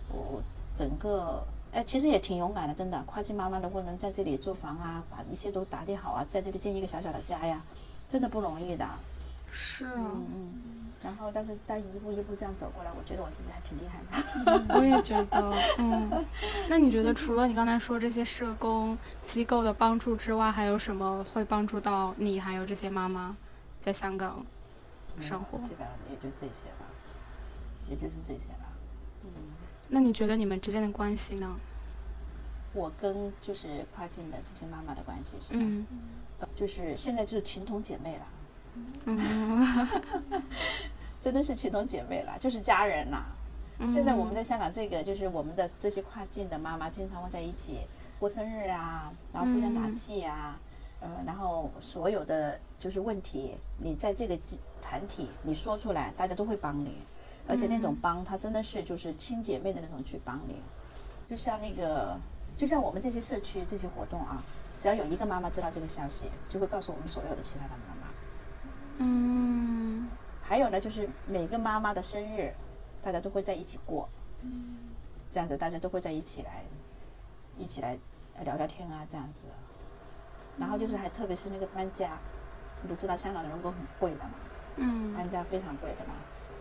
我整个。哎，其实也挺勇敢的，真的。跨境妈妈如果能在这里租房啊，把一切都打理好啊，在这里建一个小小的家呀，真的不容易的。是啊。嗯嗯。然后，但是但一步一步这样走过来，我觉得我自己还挺厉害的。我也觉得，嗯。那你觉得除了你刚才说这些社工机构的帮助之外，还有什么会帮助到你还有这些妈妈在香港生活？基本上也就这些吧，也就是这些了。那你觉得你们之间的关系呢？我跟就是跨境的这些妈妈的关系是，嗯，就是现在就是情同姐妹了，嗯，真的是情同姐妹了，就是家人啦。现在我们在香港，这个就是我们的这些跨境的妈妈经常会在一起过生日啊，然后互相打气啊，呃，然后所有的就是问题，你在这个团体你说出来，大家都会帮你。而且那种帮，他真的是就是亲姐妹的那种去帮你，就像那个，就像我们这些社区这些活动啊，只要有一个妈妈知道这个消息，就会告诉我们所有的其他的妈妈。嗯。还有呢，就是每个妈妈的生日，大家都会在一起过。嗯。这样子，大家都会在一起来，一起来聊聊天啊，这样子。然后就是还特别是那个搬家，你都知道香港的人工很贵的嘛。嗯。搬家非常贵的嘛。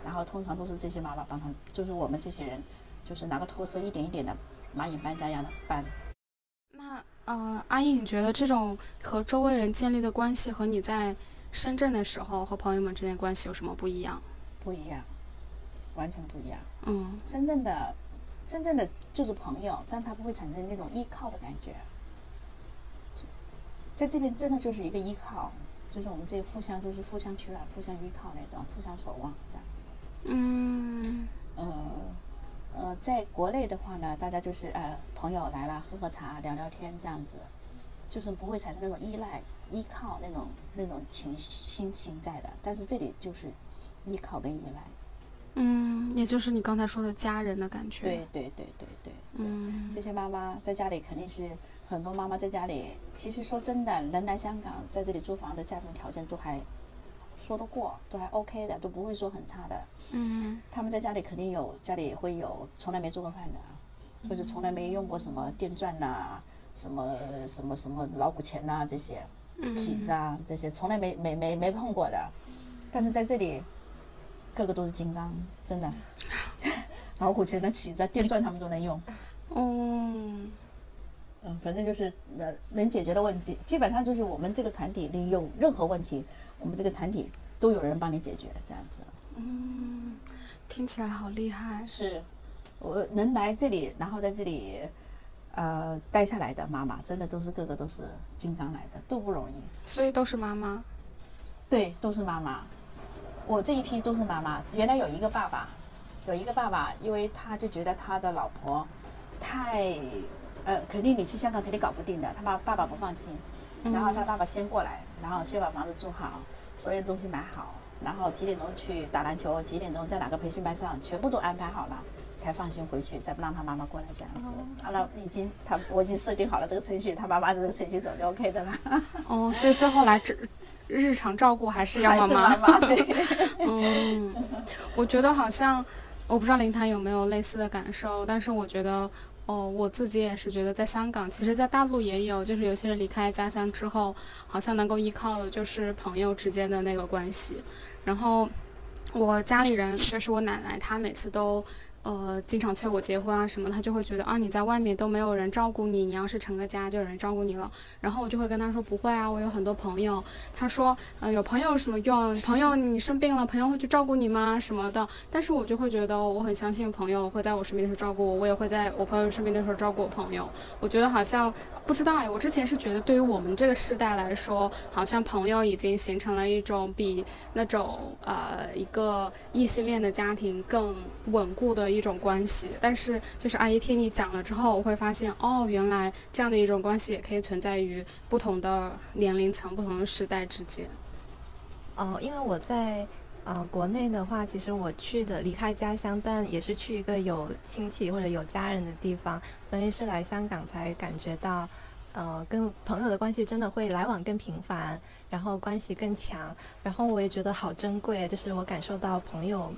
然后通常都是这些妈妈帮他，就是我们这些人，就是拿个拖车一点一点的蚂蚁搬家一样的搬。那呃，阿姨，你觉得这种和周围人建立的关系和你在深圳的时候和朋友们之间关系有什么不一样？不一样，完全不一样。嗯，深圳的，深圳的就是朋友，但他不会产生那种依靠的感觉。在这边真的就是一个依靠，就是我们这互相就是互相取暖、互相依靠那种，互相守望这样子。嗯，呃，呃，在国内的话呢，大家就是呃，朋友来了喝喝茶、聊聊天这样子，就是不会产生那种依赖、依靠那种那种情心情在的。但是这里就是依靠跟依赖。嗯，也就是你刚才说的家人的感觉。对对对对对。嗯，这些妈妈在家里肯定是很多妈妈在家里，其实说真的，能来香港在这里租房的家庭条件都还说得过，都还 OK 的，都不会说很差的。嗯，他们在家里肯定有，家里也会有从来没做过饭的，或者从来没用过什么电钻呐，什么什么什么老虎钳呐这些，起子啊这些从来没没没没碰过的，但是在这里，个个都是金刚，真的，老虎钳的起子、电钻他们都能用。嗯，嗯，反正就是能能解决的问题，基本上就是我们这个团体里有任何问题，我们这个团体都有人帮你解决，这样子。嗯，听起来好厉害。是，我能来这里，然后在这里，呃，待下来的妈妈，真的都是个个都是金刚来的，都不容易。所以都是妈妈。对，都是妈妈。我这一批都是妈妈。原来有一个爸爸，有一个爸爸，因为他就觉得他的老婆太，呃，肯定你去香港肯定搞不定的，他爸爸爸不放心。然后他爸爸先过来，然后先把房子住好，所有东西买好。然后几点钟去打篮球？几点钟在哪个培训班上？全部都安排好了，才放心回去，再不让他妈妈过来这样子。好了，已经他我已经设定好了这个程序，他妈妈的这个程序走就 OK 的了。哦，所以最后来这日常照顾还是要妈妈。嗯，我觉得好像我不知道林谈有没有类似的感受，但是我觉得。哦，我自己也是觉得，在香港，其实，在大陆也有，就是有些人离开家乡之后，好像能够依靠的就是朋友之间的那个关系。然后，我家里人就是我奶奶，她每次都。呃，经常催我结婚啊什么，他就会觉得啊，你在外面都没有人照顾你，你要是成个家就有人照顾你了。然后我就会跟他说不会啊，我有很多朋友。他说，呃，有朋友有什么用？朋友你生病了，朋友会去照顾你吗？什么的。但是我就会觉得，我很相信朋友会在我身边的时候照顾我，我也会在我朋友身边的时候照顾我朋友。我觉得好像不知道哎，我之前是觉得对于我们这个时代来说，好像朋友已经形成了一种比那种呃一个异性恋的家庭更稳固的。一种关系。但是就是阿姨听你讲了之后，我会发现哦，原来这样的一种关系也可以存在于不同的年龄层、不同的时代之间。哦，因为我在呃国内的话，其实我去的离开家乡，但也是去一个有亲戚或者有家人的地方，所以是来香港才感觉到。呃，跟朋友的关系真的会来往更频繁，然后关系更强，然后我也觉得好珍贵，就是我感受到朋友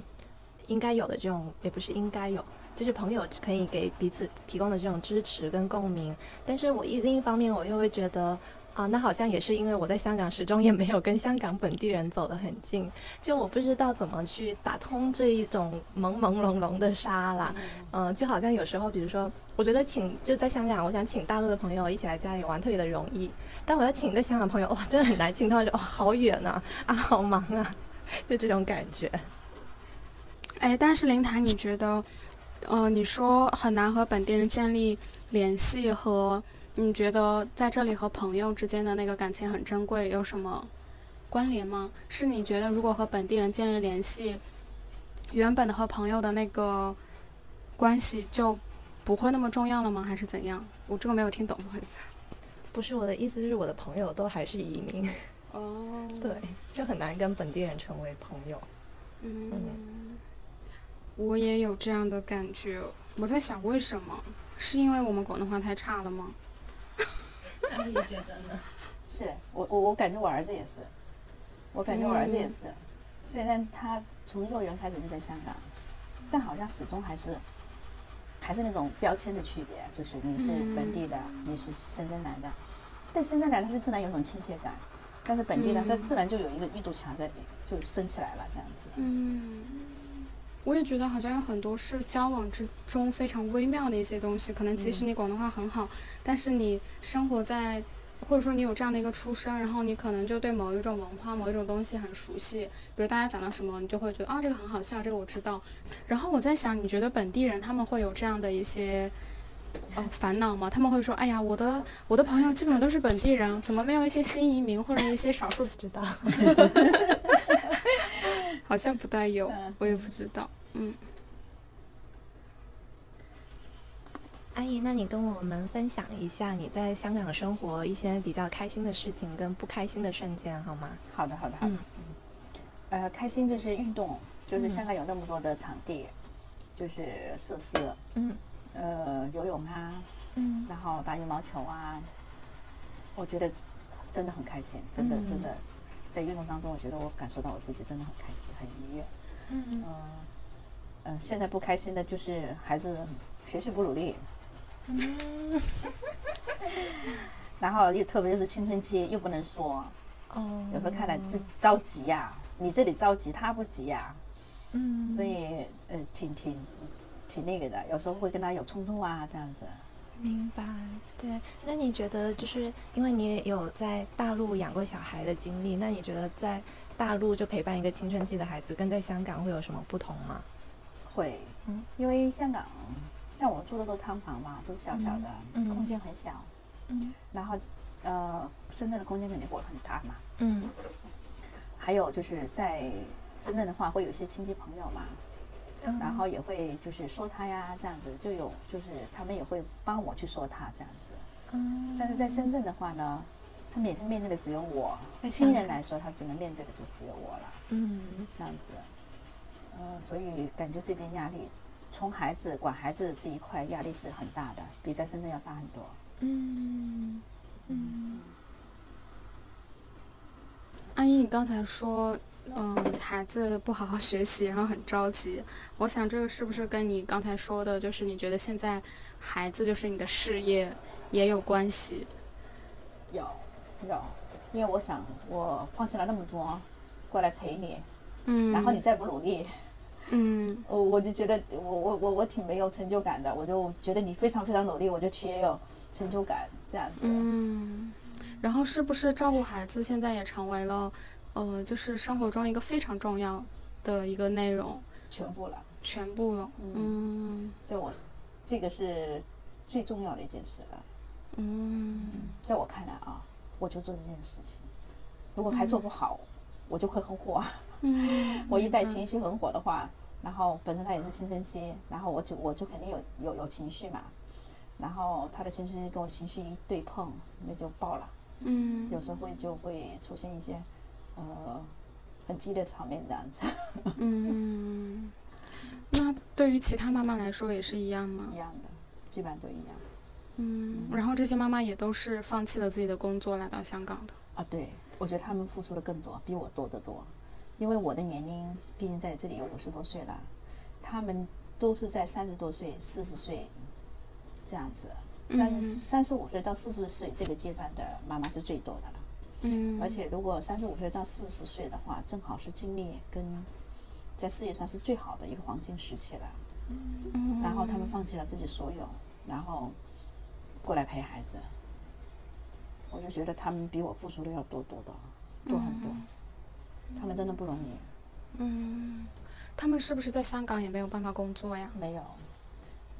应该有的这种，也不是应该有，就是朋友可以给彼此提供的这种支持跟共鸣。但是我一另一方面，我又会觉得。啊，那好像也是因为我在香港始终也没有跟香港本地人走得很近，就我不知道怎么去打通这一种朦朦胧胧的沙啦。嗯，就好像有时候，比如说，我觉得请就在香港，我想请大陆的朋友一起来家里玩特别的容易，但我要请一个香港朋友，哇，真的很难请。他们说，哇，好远啊，啊，好忙啊，就这种感觉。哎，但是林台，你觉得，嗯，你说很难和本地人建立联系和。你觉得在这里和朋友之间的那个感情很珍贵，有什么关联吗？是你觉得如果和本地人建立联系，原本的和朋友的那个关系就不会那么重要了吗？还是怎样？我这个没有听懂，不好意思。不是我的意思，是我的朋友都还是移民。哦。对，就很难跟本地人成为朋友。嗯。我也有这样的感觉。我在想，为什么？是因为我们广东话太差了吗？你觉得呢？是我我我感觉我儿子也是，我感觉我儿子也是。虽然他从幼儿园开始就在香港，但好像始终还是还是那种标签的区别，就是你是本地的，你是深圳来的。但深圳来他是自然有种亲切感，但是本地的他自然就有一个一堵墙在就升起来了这样子。嗯，我也觉得好像有很多是交往之中非常微妙的一些东西，可能即使你广东话很好。但是你生活在，或者说你有这样的一个出身，然后你可能就对某一种文化、某一种东西很熟悉。比如大家讲到什么，你就会觉得啊，这个很好笑，这个我知道。然后我在想，你觉得本地人他们会有这样的一些呃烦恼吗？他们会说，哎呀，我的我的朋友基本上都是本地人，怎么没有一些新移民或者一些少数知道？好像不带有，我也不知道。嗯。阿姨，那你跟我们分享一下你在香港生活一些比较开心的事情跟不开心的瞬间好吗？好的，好的，好的。嗯。呃，开心就是运动，就是香港有那么多的场地，就是设施。嗯。呃，游泳啊。嗯。然后打羽毛球啊，我觉得真的很开心，真的真的，在运动当中，我觉得我感受到我自己真的很开心，很愉悦。嗯嗯。嗯，现在不开心的就是孩子学习不努力。嗯，然后又特别就是青春期，又不能说，哦，有时候看来就着急呀，你这里着急，他不急呀，嗯，所以呃，挺挺挺那个的，有时候会跟他有冲突啊，这样子。明白，对。那你觉得，就是因为你也有在大陆养过小孩的经历，那你觉得在大陆就陪伴一个青春期的孩子，跟在香港会有什么不同吗？会，嗯，因为香港。像我住的都汤房嘛，都小小的，空间很小。嗯。然后，呃，深圳的空间肯定会很大嘛。嗯。还有就是在深圳的话，会有一些亲戚朋友嘛，然后也会就是说他呀，这样子就有就是他们也会帮我去说他这样子。嗯。但是在深圳的话呢，他每天面对的只有我，对亲人来说，他只能面对的就只有我了。嗯。这样子，呃，所以感觉这边压力。从孩子管孩子这一块压力是很大的，比在深圳要大很多。嗯嗯。阿姨，你刚才说，嗯，孩子不好好学习，然后很着急。我想这个是不是跟你刚才说的，就是你觉得现在孩子就是你的事业也有关系？有，有，因为我想我放弃了那么多，过来陪你，嗯，然后你再不努力。嗯，我我就觉得我我我我挺没有成就感的，我就觉得你非常非常努力，我就挺有成就感这样子。嗯，然后是不是照顾孩子现在也成为了，呃，就是生活中一个非常重要的一个内容？全部了，全部了。嗯，在我这个是最重要的一件事了。嗯，在我看来啊，我就做这件事情，如果还做不好，我就会很火。嗯，我一旦情绪很火的话。然后本身他也是青春期，然后我就我就肯定有有有情绪嘛，然后他的情绪跟我情绪一对碰，那就爆了。嗯，有时候会就会出现一些呃很激烈场面这样子。嗯，那对于其他妈妈来说也是一样吗？一样的，基本上都一样。嗯，然后这些妈妈也都是放弃了自己的工作来到香港的。啊，对，我觉得他们付出的更多，比我多得多。因为我的年龄毕竟在这里有五十多岁了，他们都是在三十多岁、四十岁这样子，三十三十五岁到四十岁这个阶段的妈妈是最多的了。嗯，而且如果三十五岁到四十岁的话，正好是精力跟在事业上是最好的一个黄金时期了。嗯，然后他们放弃了自己所有，然后过来陪孩子，我就觉得他们比我付出的要多多的，多很多。他们真的不容易。嗯，他们是不是在香港也没有办法工作呀？没有，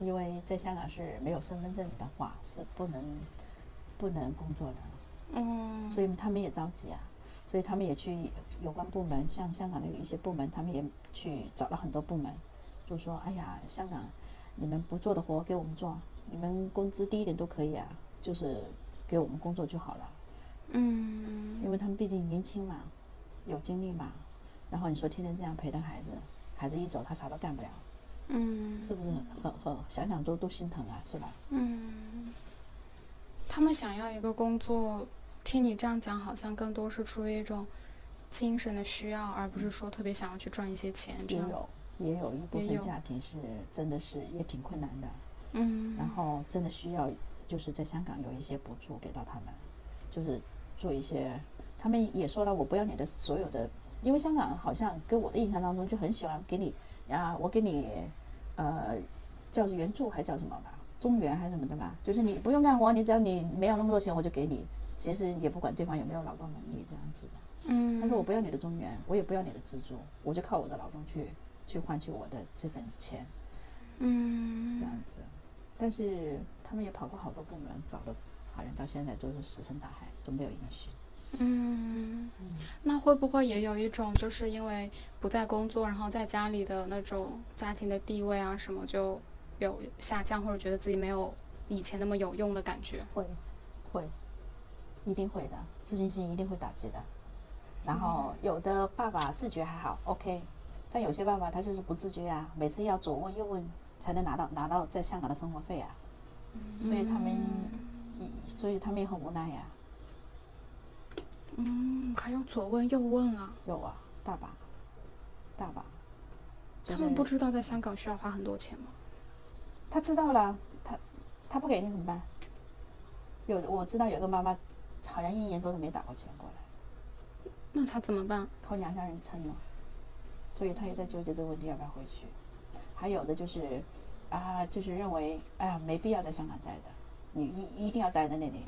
因为在香港是没有身份证的话是不能不能工作的。嗯，所以他们也着急啊，所以他们也去有关部门，像香港的有一些部门，他们也去找了很多部门，就说：“哎呀，香港你们不做的活给我们做，你们工资低一点都可以啊，就是给我们工作就好了。”嗯，因为他们毕竟年轻嘛。有精力嘛？然后你说天天这样陪着孩子，孩子一走他啥都干不了，嗯，是不是很很想想都都心疼啊，是吧？嗯，他们想要一个工作，听你这样讲，好像更多是出于一种精神的需要，而不是说特别想要去赚一些钱。也有也有一部分家庭是真的是也挺困难的，嗯，然后真的需要就是在香港有一些补助给到他们，就是做一些。他们也说了，我不要你的所有的，因为香港好像给我的印象当中就很喜欢给你啊，我给你呃叫援助还叫什么吧，中原还是什么的吧，就是你不用干活，你只要你没有那么多钱，我就给你。其实也不管对方有没有劳动能力这样子的。嗯。他说我不要你的中原，我也不要你的资助，我就靠我的劳动去去换取我的这份钱。嗯。这样子，但是他们也跑过好多部门，找的好像到现在都是石沉大海，都没有音讯。嗯，那会不会也有一种，就是因为不在工作，然后在家里的那种家庭的地位啊什么就有下降，或者觉得自己没有以前那么有用的感觉？会，会，一定会的，自信心一定会打击的。然后有的爸爸自觉还好，OK，但有些爸爸他就是不自觉啊，每次要左问右问才能拿到拿到在香港的生活费啊，所以他们，所以他们也很无奈呀。嗯，还有左问右问啊？有啊，大把，大把。他们不知道在香港需要花很多钱吗？他知道了，他他不给你怎么办？有我知道有个妈妈，好像一年多都没打过钱过来。那他怎么办？靠娘家人撑呢，所以他也在纠结这个问题要不要回去。还有的就是，啊，就是认为，哎呀，没必要在香港待的，你一一定要待在那里。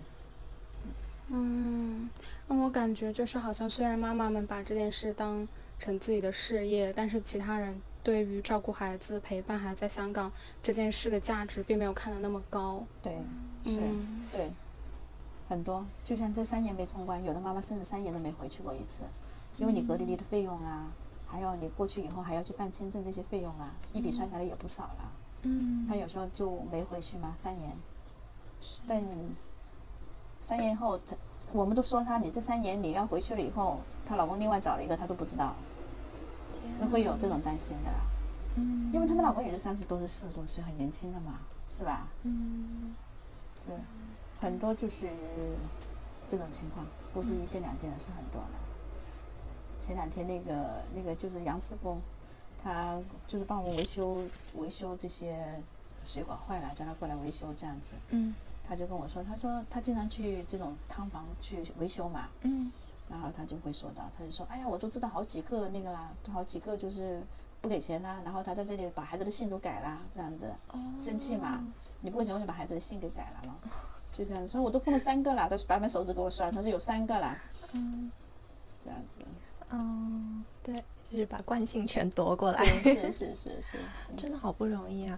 嗯，让我感觉就是好像虽然妈妈们把这件事当成自己的事业，但是其他人对于照顾孩子、陪伴孩子在香港这件事的价值并没有看得那么高。对，是，对，很多，就像这三年没通关，有的妈妈甚至三年都没回去过一次，因为你隔离的费用啊，还有你过去以后还要去办签证这些费用啊，一笔算下来也不少了。嗯，她有时候就没回去嘛，三年，但。三年后，她我们都说她，你这三年你要回去了以后，她老公另外找了一个，她都不知道，那会有这种担心的，嗯，因为他们老公也是三十多岁、四十多岁，很年轻的嘛，是吧？嗯，是，很多就是这种情况，不是一件两件的，是很多的。前两天那个那个就是杨师傅，他就是帮我们维修维修这些水管坏了，叫他过来维修这样子。嗯。他就跟我说，他说他经常去这种汤房去维修嘛，嗯，然后他就会说到，他就说，哎呀，我都知道好几个那个啦，好几个就是不给钱啦，然后他在这里把孩子的姓都改了，这样子，生气嘛，你不给钱我就把孩子的姓给改了嘛，就这样说，我都碰了三个了，他把把手指给我算，他说有三个啦，嗯，这样子，嗯，对。就是把惯性全夺过来，是是是是，真的好不容易啊！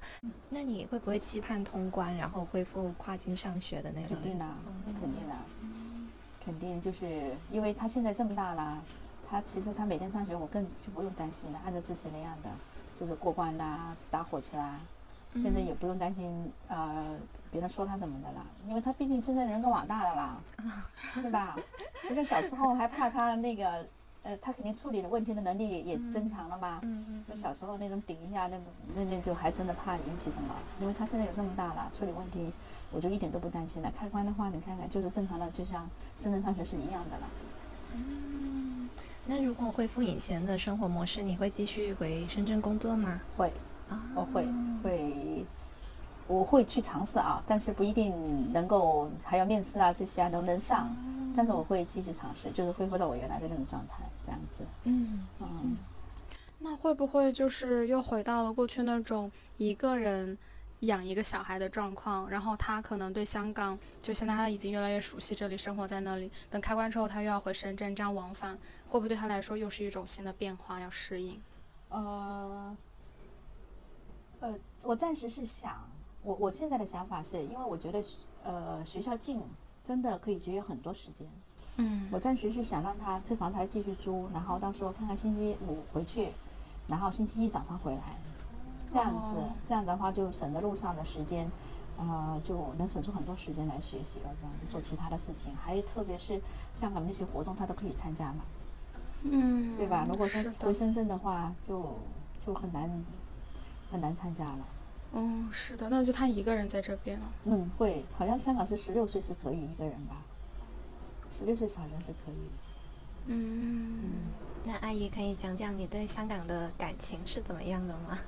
那你会不会期盼通关，然后恢复跨境上学的那种？肯定的，肯定的，肯定就是因为他现在这么大了，他其实他每天上学，我更就不用担心了，按照之前那样的，就是过关啦、打火车啊，现在也不用担心呃别人说他怎么的了，因为他毕竟现在人更网大了啦，是吧？不像小时候还怕他那个。呃，他肯定处理的问题的能力也也增强了嘛。嗯嗯。就小时候那种顶一下，那那那就还真的怕引起什么。因为他现在有这么大了，处理问题我就一点都不担心了。开关的话，你看看就是正常的，就像深圳上学是一样的了。嗯。那如果恢复以前的生活模式，你会继续回深圳工作吗？会。啊。我会会，我会去尝试啊，但是不一定能够还要面试啊这些啊能不能上，但是我会继续尝试，就是恢复到我原来的那种状态。这样子，嗯嗯，那会不会就是又回到了过去那种一个人养一个小孩的状况？然后他可能对香港，就现在他已经越来越熟悉这里，生活在那里。等开关之后，他又要回深圳，这样往返，会不会对他来说又是一种新的变化，要适应？呃，呃，我暂时是想，我我现在的想法是因为我觉得，呃，学校近，真的可以节约很多时间。嗯，我暂时是想让他这房子还继续租，然后到时候看看星期五回去，然后星期一早上回来，这样子，这样的话就省得路上的时间，呃，就能省出很多时间来学习了，这样子做其他的事情，还特别是香港那些活动他都可以参加嘛，嗯，对吧？如果说回深圳的话，就就很难很难参加了。嗯，是的，那就他一个人在这边了。嗯，会，好像香港是十六岁是可以一个人吧。十六岁好像是可以。嗯，那阿姨可以讲讲你对香港的感情是怎么样的吗？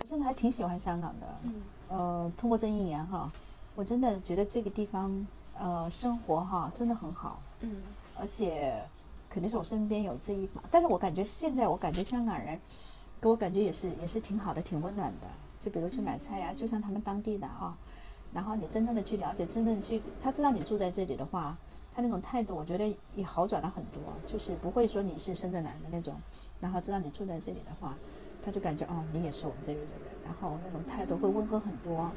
我真的还挺喜欢香港的。嗯。呃，通过这一年哈，我真的觉得这个地方呃生活哈真的很好。嗯。而且肯定是我身边有这一方，但是我感觉现在我感觉香港人给我感觉也是也是挺好的，挺温暖的。就比如去买菜呀，就像他们当地的哈，然后你真正的去了解，真正的去，他知道你住在这里的话。他那种态度，我觉得也好转了很多，就是不会说你是深圳来的那种，然后知道你住在这里的话，他就感觉哦，你也是我们这里的人，然后那种态度会温和很多，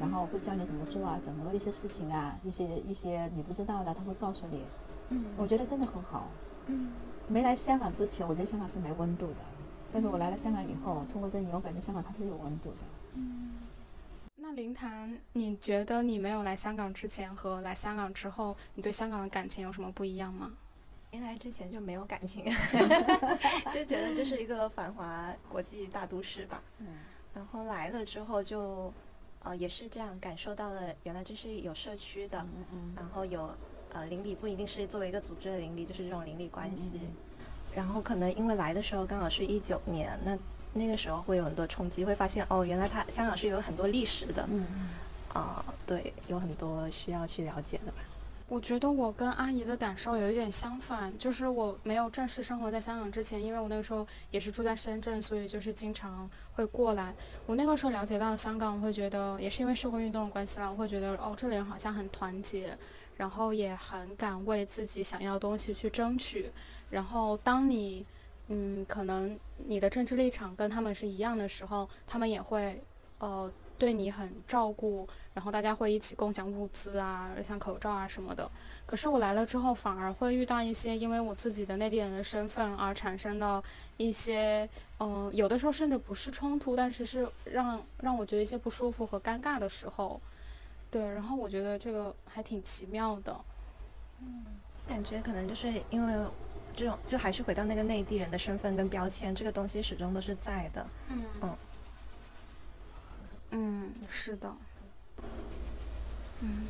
然后会教你怎么做啊，怎么一些事情啊，一些一些你不知道的，他会告诉你。嗯，我觉得真的很好。嗯，没来香港之前，我觉得香港是没温度的，但是我来了香港以后，通过这里，我感觉香港它是有温度的。嗯。那林谈，你觉得你没有来香港之前和来香港之后，你对香港的感情有什么不一样吗？没来之前就没有感情，就觉得这是一个繁华国际大都市吧。嗯。然后来了之后就，呃，也是这样感受到了，原来这是有社区的。嗯嗯。然后有，呃，邻里不一定是作为一个组织的邻里，就是这种邻里关系。然后可能因为来的时候刚好是一九年，那。那个时候会有很多冲击，会发现哦，原来它香港是有很多历史的，嗯，啊，对，有很多需要去了解的吧。我觉得我跟阿姨的感受有一点相反，就是我没有正式生活在香港之前，因为我那个时候也是住在深圳，所以就是经常会过来。我那个时候了解到香港，我会觉得也是因为社会运动的关系啦，我会觉得哦，这里人好像很团结，然后也很敢为自己想要的东西去争取。然后当你。嗯，可能你的政治立场跟他们是一样的时候，他们也会，呃，对你很照顾，然后大家会一起共享物资啊，像口罩啊什么的。可是我来了之后，反而会遇到一些因为我自己的内地人的身份而产生的一些，嗯，有的时候甚至不是冲突，但是是让让我觉得一些不舒服和尴尬的时候，对，然后我觉得这个还挺奇妙的。嗯，感觉可能就是因为。这种就还是回到那个内地人的身份跟标签，这个东西始终都是在的。嗯嗯嗯，是的。嗯，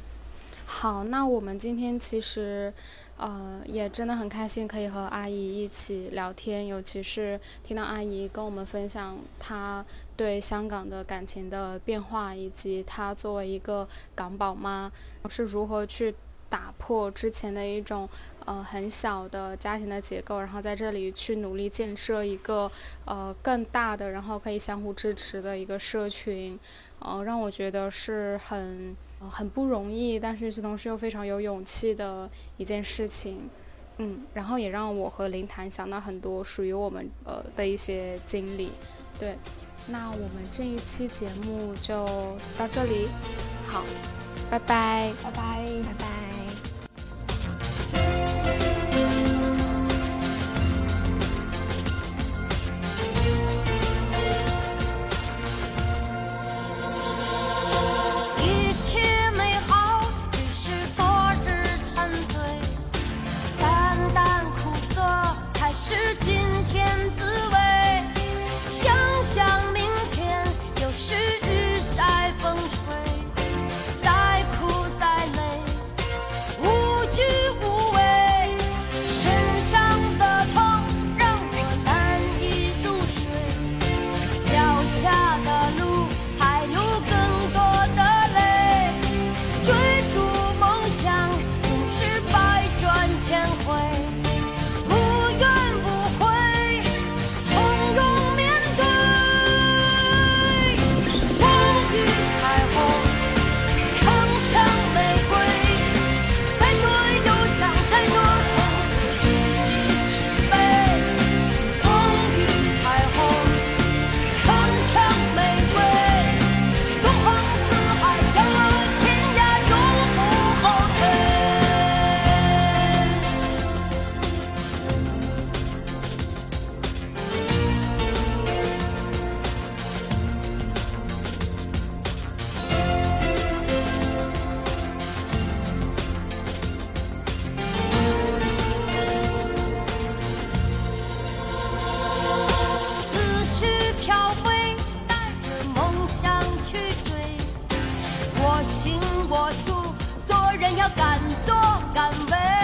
好，那我们今天其实，呃，也真的很开心，可以和阿姨一起聊天，尤其是听到阿姨跟我们分享她对香港的感情的变化，以及她作为一个港宝妈是如何去。打破之前的一种呃很小的家庭的结构，然后在这里去努力建设一个呃更大的，然后可以相互支持的一个社群，呃，让我觉得是很很不容易，但是与此同时又非常有勇气的一件事情，嗯，然后也让我和林谈想到很多属于我们呃的一些经历，对，那我们这一期节目就到这里，好，拜拜，拜拜，拜拜。敢做敢为